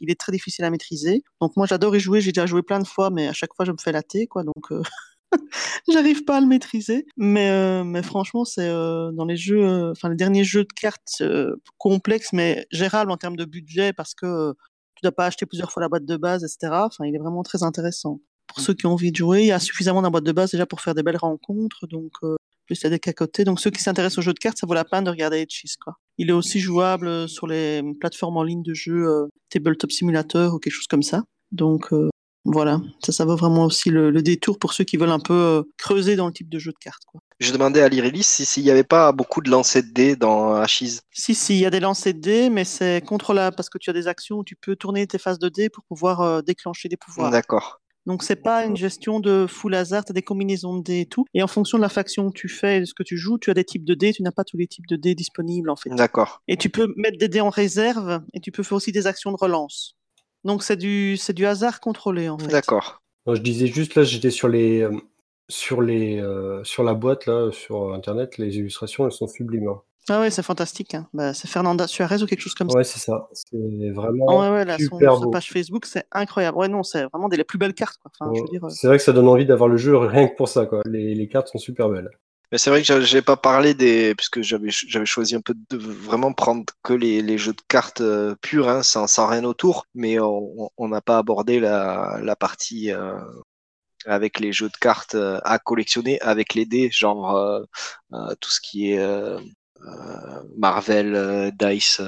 il est très difficile à maîtriser. Donc moi, j'adore y jouer. J'ai déjà joué plein de fois, mais à chaque fois, je me fais latter, quoi. Donc <laughs> <laughs> J'arrive pas à le maîtriser, mais euh, mais franchement, c'est euh, dans les jeux, euh, enfin les derniers jeux de cartes complexes mais gérables en termes de budget parce que tu dois pas acheter plusieurs fois la boîte de base, etc. Enfin, il est vraiment très intéressant. Pour mmh. ceux qui ont envie de jouer, il y a suffisamment d'un boîte de base déjà pour faire des belles rencontres, donc plus il y a des cas côté. Donc ceux qui s'intéressent aux jeux de cartes, ça vaut la peine de regarder Edges, quoi. Il est aussi jouable sur les plateformes en ligne de jeux Tabletop Simulator ou quelque chose comme ça. Donc voilà, ça, ça vaut vraiment aussi le, détour pour ceux qui veulent un peu euh, creuser dans le type de jeu de cartes. Quoi. Je demandais à l'Irilis s'il n'y avait pas beaucoup de lancers de dés dans Achise. Si, si, il y a des lancers de dés, mais c'est contrôlable parce que tu as des actions où tu peux tourner tes phases de dés pour pouvoir euh, déclencher des pouvoirs. D'accord. Donc c'est pas une gestion de full hasard, tu as des combinaisons de dés et tout. Et en fonction de la faction que tu fais et de ce que tu joues, tu as des types de dés, tu n'as pas tous les types de dés disponibles en fait. D'accord. Et tu peux mettre des dés en réserve et tu peux faire aussi des actions de relance. Donc c'est du, c'est du hasard contrôlé en fait. D'accord. je disais juste là, j'étais sur les, euh, sur les, euh, sur la boîte là, sur internet, les illustrations, elles sont sublimes. Hein. Ah ouais, c'est fantastique. Hein. Bah, c'est Fernanda Suarez ou quelque chose comme ça. Ouais, c'est ça. C'est vraiment ah ouais, ouais, là, super son, page Facebook, c'est incroyable. Ouais, non, c'est vraiment des les plus belles cartes. Quoi. Enfin, euh C'est vrai que ça donne envie d'avoir le jeu rien que pour ça. Quoi. Les, les cartes sont super belles. C'est vrai que j'ai pas parlé des, puisque j'avais choisi un peu de vraiment prendre que les, les jeux de cartes euh, purs, hein, sans, sans rien autour. Mais on n'a pas abordé la, la partie euh, avec les jeux de cartes euh, à collectionner avec les dés, genre euh, tout ce qui est Marvel, Dice,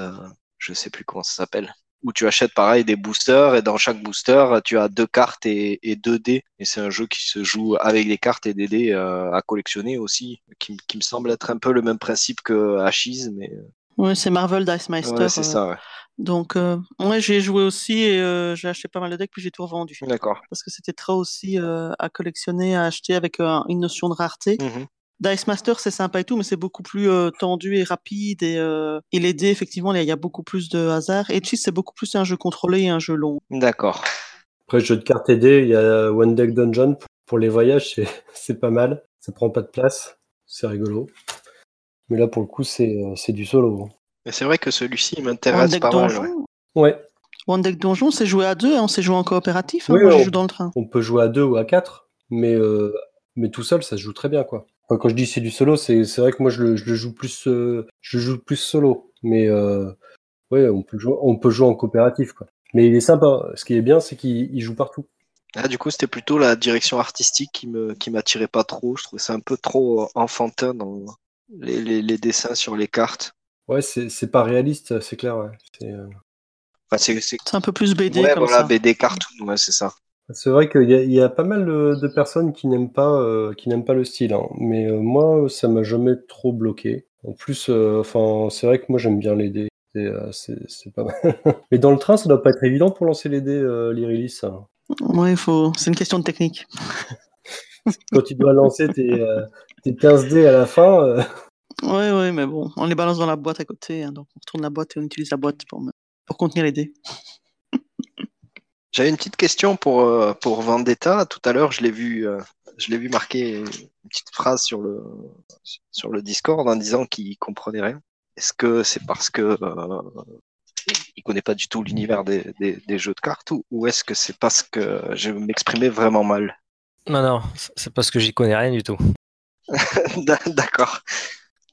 je sais plus comment ça s'appelle où tu achètes pareil des boosters et dans chaque booster tu as deux cartes et, deux dés. Et c'est un jeu qui se joue avec des cartes et des dés euh, à collectionner aussi qui, me semble être un peu le même principe que Ashes mais euh. oui c'est Marvel Dice Meister ouais, c'est ça ouais. donc euh, ouais j'ai joué aussi et j'ai acheté pas mal de decks puis j'ai tout revendu. D'accord. Parce que c'était trop aussi à collectionner à acheter avec une notion de rareté. Mmh Dice Master, c'est sympa et tout, mais c'est beaucoup plus euh, tendu et rapide. Et, euh, et les dés, effectivement, il y a beaucoup plus de hasard. Et Cheese, c'est beaucoup plus un jeu contrôlé et un jeu long. D'accord. Après, jeu de cartes et dés, il y a One Deck Dungeon. Pour les voyages, <laughs> c'est pas mal. Ça prend pas de place. C'est rigolo. Mais là, pour le coup, c'est euh, du solo. Mais c'est vrai que celui-ci m'intéresse pas mal. Ouais. ouais. One Deck Donjon, c'est joué à deux, hein, on s'est joué en coopératif. Hein, oui, moi, on, je joue dans le train. On peut jouer à deux ou à quatre, mais, mais tout seul, ça se joue très bien, quoi quand je dis c'est du solo, c'est vrai que moi je le, je le joue plus euh, je joue plus solo, mais euh, ouais, on peut jouer on peut jouer en coopératif quoi. Mais il est sympa. Ce qui est bien, c'est qu'il joue partout. Ah, du coup, c'était plutôt la direction artistique qui me qui m'attirait pas trop. Je trouvais ça un peu trop enfantin dans les, les, les dessins sur les cartes. Ouais, c'est pas réaliste, c'est clair. Ouais. C'est euh... enfin, un peu plus BD. Ouais, comme voilà, ça. BD cartoon, ouais, c'est ça. C'est vrai qu'il y, y, a pas mal de, personnes qui n'aiment pas, euh, qui n'aiment pas le style, hein. mais euh, moi, ça m'a jamais trop bloqué. En plus, euh, enfin, c'est vrai que moi j'aime bien les dés. C'est pas mal. <laughs> mais dans le train, ça doit pas être évident pour lancer les dés, l'Irilis. Ouais, faut. C'est une question de technique. <laughs> Quand tu dois lancer tes, tes 15 dés à la fin. Ouais, ouais, mais bon, on les balance dans la boîte à côté, hein, donc on retourne la boîte et on utilise la boîte pour, pour contenir les dés. J'avais une petite question pour, euh, pour Vendetta. Tout à l'heure, je l'ai vu, euh, je l'ai vu marquer une petite phrase sur le, sur le Discord en disant qu'il comprenait rien. Est-ce que c'est parce que euh, il connaît pas du tout l'univers des, des, des jeux de cartes ou, ou est-ce que c'est parce que je m'exprimais vraiment mal? Non, non, c'est parce que j'y connais rien du tout. <laughs> D'accord.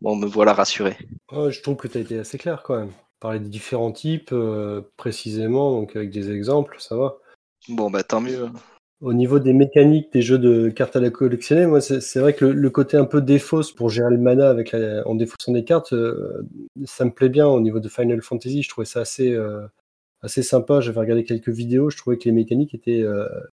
Bon, me voilà rassuré. Ouais, je trouve que tu as été assez clair quand même. Parler des différents types euh, précisément, donc avec des exemples, ça va. Bon, bah tant mieux. Au niveau des mécaniques des jeux de cartes à la collectionner, moi c'est vrai que le, le côté un peu défausse pour gérer le mana avec la, en défaussant des cartes, euh, ça me plaît bien au niveau de Final Fantasy. Je trouvais ça assez, euh, assez sympa. J'avais regardé quelques vidéos, je trouvais que les mécaniques étaient,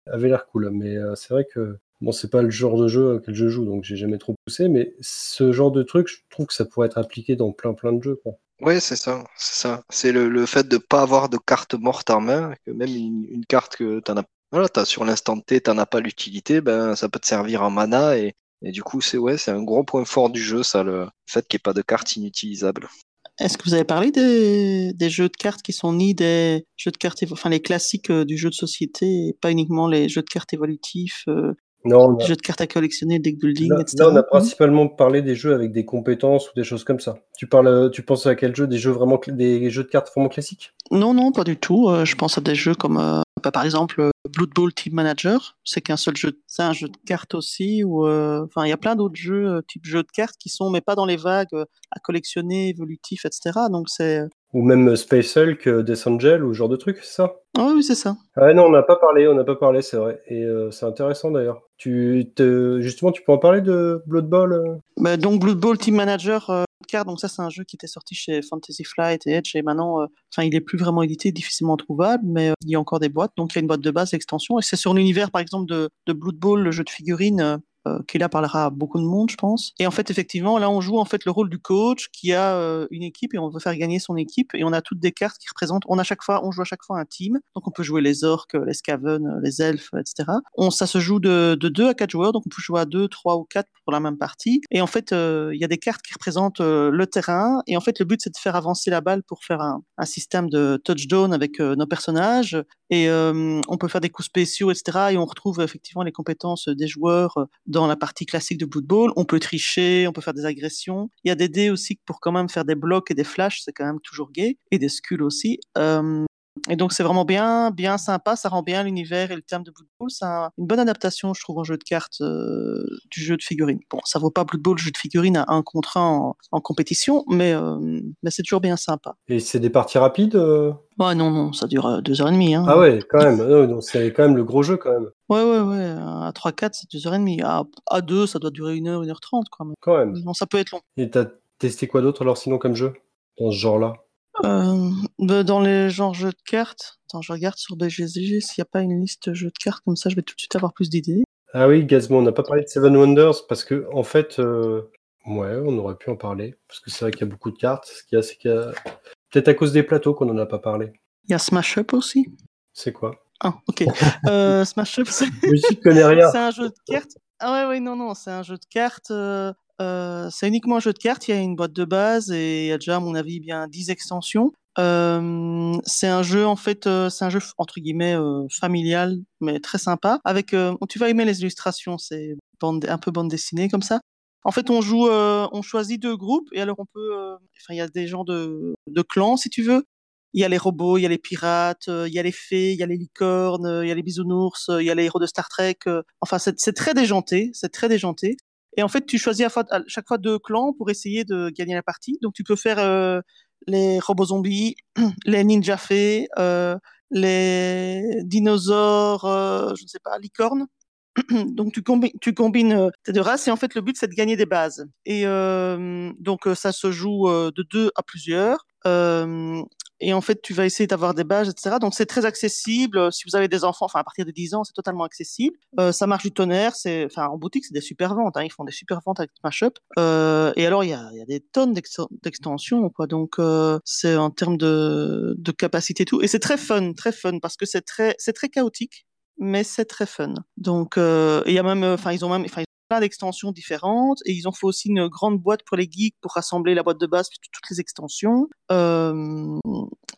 avaient l'air cool. Mais c'est vrai que bon, c'est pas le genre de jeu auquel je joue, donc j'ai jamais trop poussé. Mais ce genre de truc, je trouve que ça pourrait être appliqué dans plein plein de jeux. Quoi. Ouais, c'est ça, c'est ça. C'est le, le fait de pas avoir de carte morte en main, que même une, carte que t'en as, voilà, sur l'instant T, t'en as pas l'utilité, ben ça peut te servir en mana et, du coup c'est ouais, c'est un gros point fort du jeu, ça, le fait qu'il n'y ait pas de carte inutilisable. Est-ce que vous avez parlé des, des jeux de cartes qui sont ni des jeux de cartes, enfin les classiques euh, du jeu de société, pas uniquement les jeux de cartes évolutifs, euh, Non, a, jeux de cartes à collectionner, deck building, là, etc. là, on a principalement parlé des jeux avec des compétences ou des choses comme ça. Tu parles, euh, tu penses à quel jeu? Des jeux vraiment, des jeux de cartes vraiment classiques? Non, non, pas du tout. Euh, je pense à des jeux comme, euh, bah, par exemple, euh, Blood Bowl Team Manager. C'est qu'un seul jeu, c'est un jeu de cartes aussi. Ou, euh, enfin, il y a plein d'autres jeux, euh, type jeux de cartes, qui sont, mais pas dans les vagues euh, à collectionner, évolutifs, etc. Donc c'est, Ou même Space Hulk, Death Angel ou ce genre de truc, c'est ça? Ah oui, c'est ça. Ah non, on n'a pas parlé, on n'a pas parlé, c'est vrai. Et euh, c'est intéressant d'ailleurs. Tu te... Justement, tu peux en parler de Blood Bowl Bah, donc Blood Bowl Team Manager euh, donc ça c'est un jeu qui était sorti chez Fantasy Flight et Edge et maintenant, euh, enfin il est plus vraiment édité, difficilement trouvable, mais euh, il y a encore des boîtes, donc il y a une boîte de base, extension, et c'est sur l'univers par exemple de, de Blood Bowl, le jeu de figurines. Euh, euh, parlera à beaucoup de monde, je pense. Et en fait, effectivement, là, on joue en fait le rôle du coach qui a euh, une équipe et on veut faire gagner son équipe. Et on a toutes des cartes qui représentent. On a chaque fois, on joue à chaque fois un team. Donc, on peut jouer les orques, les scaven, les elfes, etc. On, ça se joue de, de 2 à 4 joueurs. Donc, on peut jouer à 2, 3 ou 4 pour la même partie. Et en fait, euh, il y a des cartes qui représentent le terrain. Et en fait, le but, c'est de faire avancer la balle pour faire un, système de touchdown avec nos personnages. Et on peut faire des coups spéciaux, etc. Et on retrouve effectivement les compétences des joueurs dans la partie classique de Blood Bowl. On peut tricher, on peut faire des agressions. Il y a des dés aussi pour quand même faire des blocs et des flashs, c'est quand même toujours gay. Et des skulls aussi. Euh, et donc c'est vraiment bien, bien sympa, ça rend bien l'univers et le thème de Blood Bowl. C'est un- une bonne adaptation, je trouve, en jeu de cartes euh, du jeu de figurines. Bon, ça vaut pas Blood Bowl, jeu de figurines à un contre un en, en compétition, mais, euh, mais c'est toujours bien sympa. Et c'est des parties rapides euh? Ouais, non, non, ça dure euh, deux heures et demie. Hein. Ah ouais, quand même. Ah c'est quand même le gros jeu quand même. Ouais, ouais, ouais. À 3-4, c'est deux heures et demie. À, à 2, ça doit durer une heure, une heure trente, quand même. Quand même. Non, ça peut être long. Et t'as testé quoi d'autre alors sinon comme jeu dans ce genre-là? Euh, bah, dans les genres jeux de cartes, attends, je regarde sur BGG s'il n'y a pas une liste jeux de cartes, comme ça je vais tout de suite avoir plus d'idées. Ah oui, Gazmo, on n'a pas parlé de Seven Wonders parce que en fait, euh, ouais, on aurait pu en parler parce que c'est vrai qu'il y a beaucoup de cartes. Ce qu'il y a, c'est qu'il y a peut-être à cause des plateaux qu'on n'en a pas parlé. Il y a Smash Up aussi. C'est quoi? Ah, ok. euh, Smash Up, c'est <laughs> connais rien. c'est un jeu de cartes. Ah ouais, ouais, non, non, c'est un jeu de cartes. euh, c'est uniquement un jeu de cartes. Il y a une boîte de base et il y a déjà, à mon avis, bien 10 extensions. Euh, c'est un jeu, en fait, euh, c'est un jeu, entre guillemets, familial, mais très sympa. Avec, tu vas aimer les illustrations, c'est un peu bande dessinée comme ça. En fait, on joue, on choisit deux groupes et alors on peut, enfin, il y a des gens de, de clans, si tu veux. Il y a les robots, il y a les pirates, il y a les fées, il y a les licornes, il y a les bisounours, il y a les héros de Star Trek. Enfin, c'est très déjanté, c'est très déjanté. Et en fait, tu choisis à, chaque fois deux clans pour essayer de gagner la partie. Donc, tu peux faire euh, les robots zombies, <clears throat> les ninja fées, euh, les dinosaures, euh, je ne sais pas, licornes. <clears throat> donc tu, tu combines tes deux races et en fait le but c'est de gagner des bases. Et donc ça se joue de deux à plusieurs. Et en fait tu vas essayer d'avoir des bases, etc. Donc c'est très accessible. Euh, Si vous avez des enfants, enfin à partir de 10 ans, c'est totalement accessible. Euh, ça marche du tonnerre. Enfin en boutique c'est des super ventes. Hein. Ils font des super ventes avec Smash-Up. Euh, et alors il y a, des tonnes d'ex- d'extensions quoi. Donc euh, c'est en termes de, capacité et tout. Et c'est très fun, très fun parce que c'est très, c'est très chaotique mais c'est très fun. Donc, il y a même, enfin, ils ont même, enfin, plein d'extensions différentes et ils ont fait aussi une grande boîte pour les geeks pour rassembler la boîte de base puis toutes les extensions. Euh,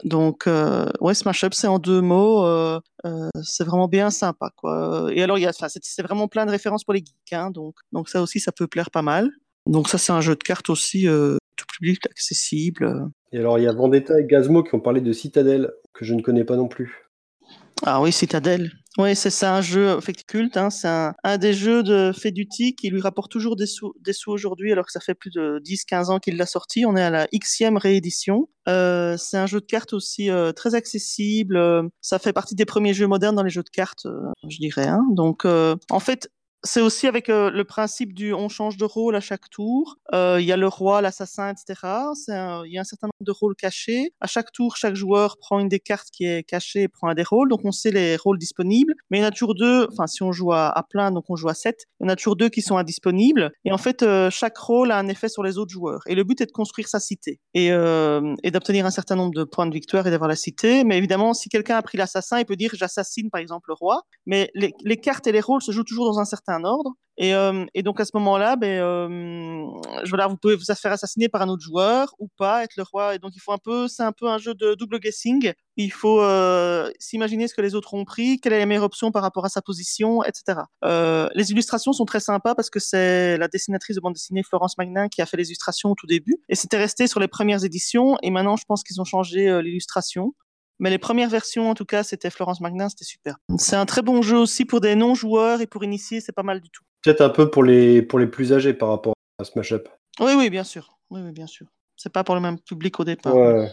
donc euh, ouais, Smash Up c'est en deux mots, euh, euh, c'est vraiment bien sympa quoi. Et alors il y a, c'est vraiment plein de références pour les geeks, hein, donc donc ça aussi ça peut plaire pas mal. Donc ça c'est un jeu de cartes aussi tout public accessible. Et alors, il y a Vendetta et Gazmo qui ont parlé de Citadel, que je ne connais pas non plus. Ah oui, Citadel. Oui, c'est ça, un jeu en fait, culte. Hein. C'est un, des jeux de Feduti qui lui rapporte toujours des sous, aujourd'hui, alors que ça fait plus de 10-15 ans qu'il l'a sorti. On est à la Xème réédition. Euh, c'est un jeu de cartes aussi euh, très accessible. Euh, Ça fait partie des premiers jeux modernes dans les jeux de cartes, euh, je dirais. Hein. Donc, en fait, c'est aussi avec euh, le principe du on change de rôle à chaque tour. Euh, Il y a le roi, l'assassin, etc. Il y a un certain nombre de rôles cachés. À chaque tour, chaque joueur prend une des cartes qui est cachée et prend un des rôles. Donc on sait les rôles disponibles. Mais il y en a toujours deux. Enfin, si on joue à, plein, donc on joue à sept. Il y en a toujours deux qui sont indisponibles. Et en fait, euh, chaque rôle a un effet sur les autres joueurs. Et le but est de construire sa cité et, et d'obtenir un certain nombre de points de victoire et d'avoir la cité. Mais évidemment, si quelqu'un a pris l'assassin, il peut dire j'assassine par exemple le roi. Mais les, les cartes et les rôles se jouent toujours dans un certain ordre. Et, euh, et donc à ce moment-là, ben, euh, je vous pouvez vous faire assassiner par un autre joueur ou pas, être le roi. Et donc il faut un peu, c'est un peu un jeu de double guessing. Il faut euh, s'imaginer ce que les autres ont pris, quelle est la meilleure option par rapport à sa position, etc. Les illustrations sont très sympas parce que c'est la dessinatrice de bande dessinée Florence Magnin qui a fait les illustrations au tout début. Et c'était resté sur les premières éditions. Et maintenant, je pense qu'ils ont changé l'illustration. Mais les premières versions, en tout cas, c'était Florence Magnin, c'était super. C'est un très bon jeu aussi pour des non-joueurs et pour initier, c'est pas mal du tout. Peut-être un peu pour les, pour les plus âgés par rapport à Smash Up. Oui, oui, bien sûr. Oui, oui, bien sûr. C'est pas pour le même public au départ. Ouais.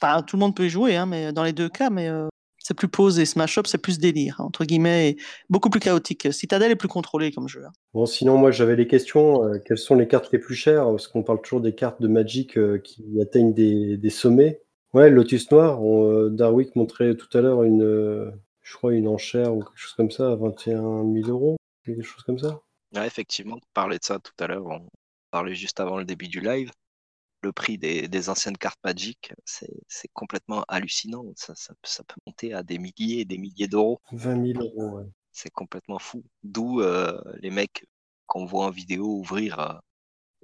Enfin, tout le monde peut y jouer, hein, mais dans les deux cas, mais euh, c'est plus posé. Smash Up, c'est plus délire, hein, entre guillemets, et beaucoup plus chaotique. Citadel est plus contrôlé comme jeu. hein. Bon, sinon, moi, j'avais les questions. euh, quelles sont les cartes les plus chères? Parce qu'on parle toujours des cartes de Magic euh, qui atteignent des, des sommets. Ouais, Lotus Noir, on, euh, Darwick montrait tout à l'heure une, euh, je crois, une enchère ou quelque chose comme ça à 21 000 euros, quelque chose comme ça. Ouais, effectivement, on parlait de ça tout à l'heure, on parlait juste avant le début du live. Le prix des, des anciennes cartes Magic, c'est c'est complètement hallucinant. Ça, ça, ça peut monter à des milliers et des milliers d'euros. 20 000 euros, ouais. C'est complètement fou. D'où euh, les mecs qu'on voit en vidéo ouvrir euh,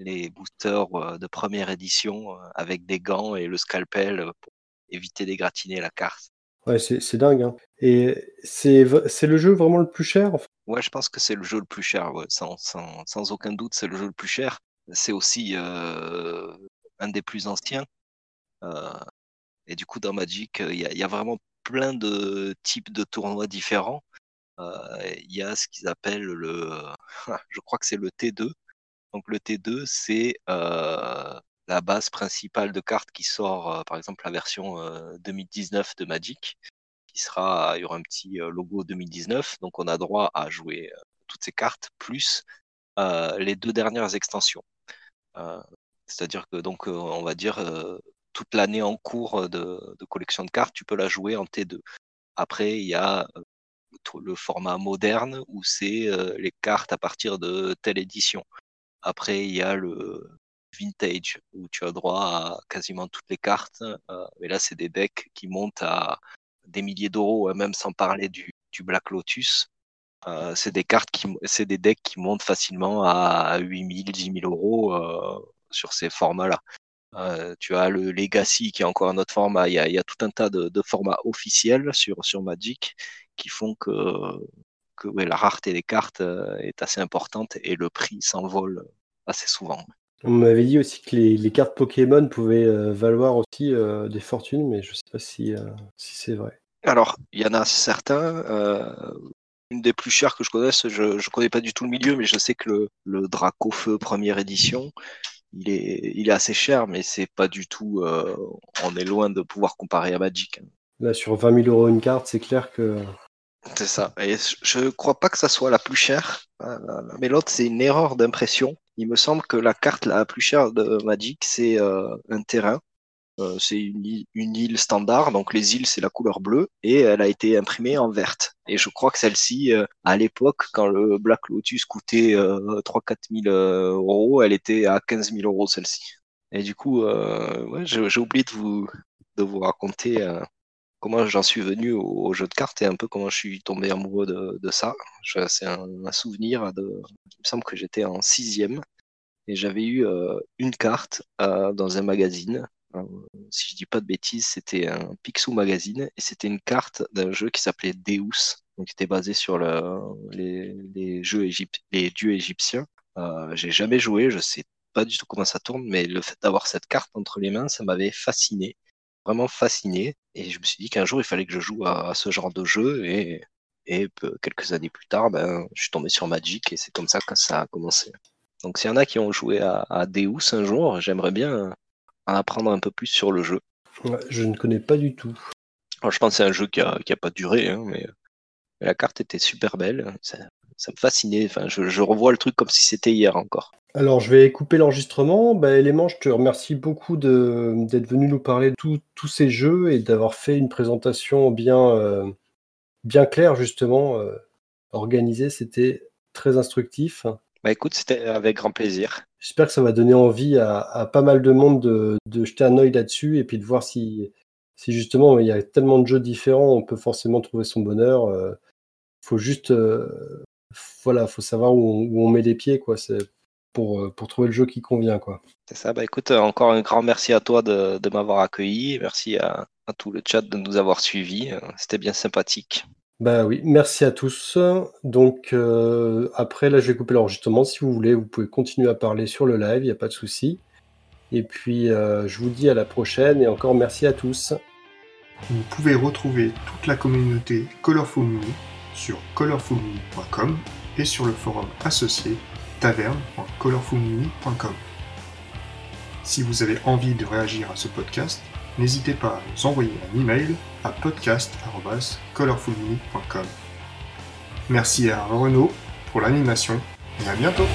les boosters euh, de première édition euh, avec des gants et le scalpel euh, pour éviter d'égratigner la carte. Ouais, c'est dingue. Hein. Et c'est le jeu vraiment le plus cher enfin Ouais, je pense que c'est le jeu le plus cher, ouais, sans, sans, sans aucun doute, c'est le jeu le plus cher. C'est aussi euh, un des plus anciens. Euh, et du coup, dans Magic, il y, y a vraiment plein de types de tournois différents. Euh, Il y a ce qu'ils appellent le, <laughs> je crois que c'est le T2. Donc le T2, c'est euh, la base principale de cartes qui sort, euh, par exemple, la version euh, 2019 de Magic, qui sera, il y aura un petit euh, logo 2019. Donc on a droit à jouer euh, toutes ces cartes plus euh, les deux dernières extensions. Euh, C'est-à-dire que donc euh, on va dire euh, toute l'année en cours de, de collection de cartes, tu peux la jouer en T2. Après, il y a euh, le format moderne où c'est euh, les cartes à partir de telle édition. Après, il y a le vintage où tu as droit à quasiment toutes les cartes. Euh, mais là, c'est des decks qui montent à des milliers d'euros, hein, même sans parler du, du Black Lotus. Euh, c'est des cartes qui, c'est des decks qui montent facilement à 8000, 10 000 euros euh, sur ces formats-là. Euh, tu as le Legacy qui est encore un autre format. Il y a, il y a tout un tas de, de formats officiels sur, sur Magic qui font que, que ouais, la rareté des cartes euh, est assez importante et le prix s'envole assez souvent. On m'avait dit aussi que les, les cartes Pokémon pouvaient euh, valoir aussi euh, des fortunes, mais je sais pas si, euh, si c'est vrai. Alors, il y en a certains. euh, une des plus chères que je connaisse, je ne connais pas du tout le milieu, mais je sais que le, le Draco Feu première édition, il est, il est assez cher, mais c'est pas du tout. euh, on est loin de pouvoir comparer à Magic. hein. Là, sur 20 000 euros une carte, c'est clair que. C'est ça. Et je crois pas que ça soit la plus chère, euh, mais l'autre, c'est une erreur d'impression. Il me semble que la carte la plus chère de Magic, c'est euh, un terrain. Euh, c'est une île, standard, donc les îles, c'est la couleur bleue, et elle a été imprimée en verte. Et je crois que celle-ci, euh, à l'époque, quand le Black Lotus coûtait euh, 3-4 000 euh, euros, elle était à 15 000 euros, celle-ci. Et du coup, ouais, j'ai oublié de vous, de vous raconter comment j'en suis venu au, jeu de cartes et un peu comment je suis tombé amoureux de, ça. C'est un, souvenir de. Il me semble que j'étais en sixième et j'avais eu euh, une carte euh, dans un magazine. Euh, si je dis pas de bêtises, c'était un Picsou magazine et c'était une carte d'un jeu qui s'appelait Deus, donc qui était basé sur les, jeux les dieux égyptiens. J'ai jamais joué, je sais pas du tout comment ça tourne, mais le fait d'avoir cette carte entre les mains, ça m'avait fasciné, vraiment fasciné. Et je me suis dit qu'un jour, il fallait que je joue à, ce genre de jeu. Et, et quelques années plus tard, ben, je suis tombé sur Magic et c'est comme ça que ça a commencé. Donc s'il y en a qui ont joué à, Deus un jour, j'aimerais bien en apprendre un peu plus sur le jeu. je ne connais pas du tout. Alors, je pense que c'est un jeu qui n'a a pas duré, hein, mais, la carte était super belle. Ça, me fascinait. Enfin, je revois le truc comme si c'était hier encore. Alors, je vais couper l'enregistrement. Bah, Élément, je te remercie beaucoup d'être venu nous parler de tous ces jeux et d'avoir fait une présentation bien, euh, bien claire, justement, euh, organisée. C'était très instructif. Bah écoute, c'était avec grand plaisir. J'espère que ça va donner envie à, pas mal de monde de, jeter un œil là-dessus et puis de voir si, si justement il y a tellement de jeux différents, on peut forcément trouver son bonheur. Il euh, faut juste, voilà, faut savoir où on, met les pieds, quoi. C'est pour, euh, pour trouver le jeu qui convient. quoi. C'est ça, bah écoute, euh, encore un grand merci à toi de, de m'avoir accueilli, merci à, à, tout le chat de nous avoir suivis, euh, c'était bien sympathique. Bah oui, merci à tous. Donc après, là, je vais couper l'enregistrement. Si vous voulez, vous pouvez continuer à parler sur le live, il n'y a pas de souci. Et puis, je vous dis à la prochaine et encore merci à tous. Vous pouvez retrouver toute la communauté Colorful Mini sur colorfulmini.com et sur le forum associé taverne.colorfulmini.com. Si vous avez envie de réagir à ce podcast, n'hésitez pas à nous envoyer un email à podcast.colorfulmini.com. Merci à Renaud pour l'animation et à bientôt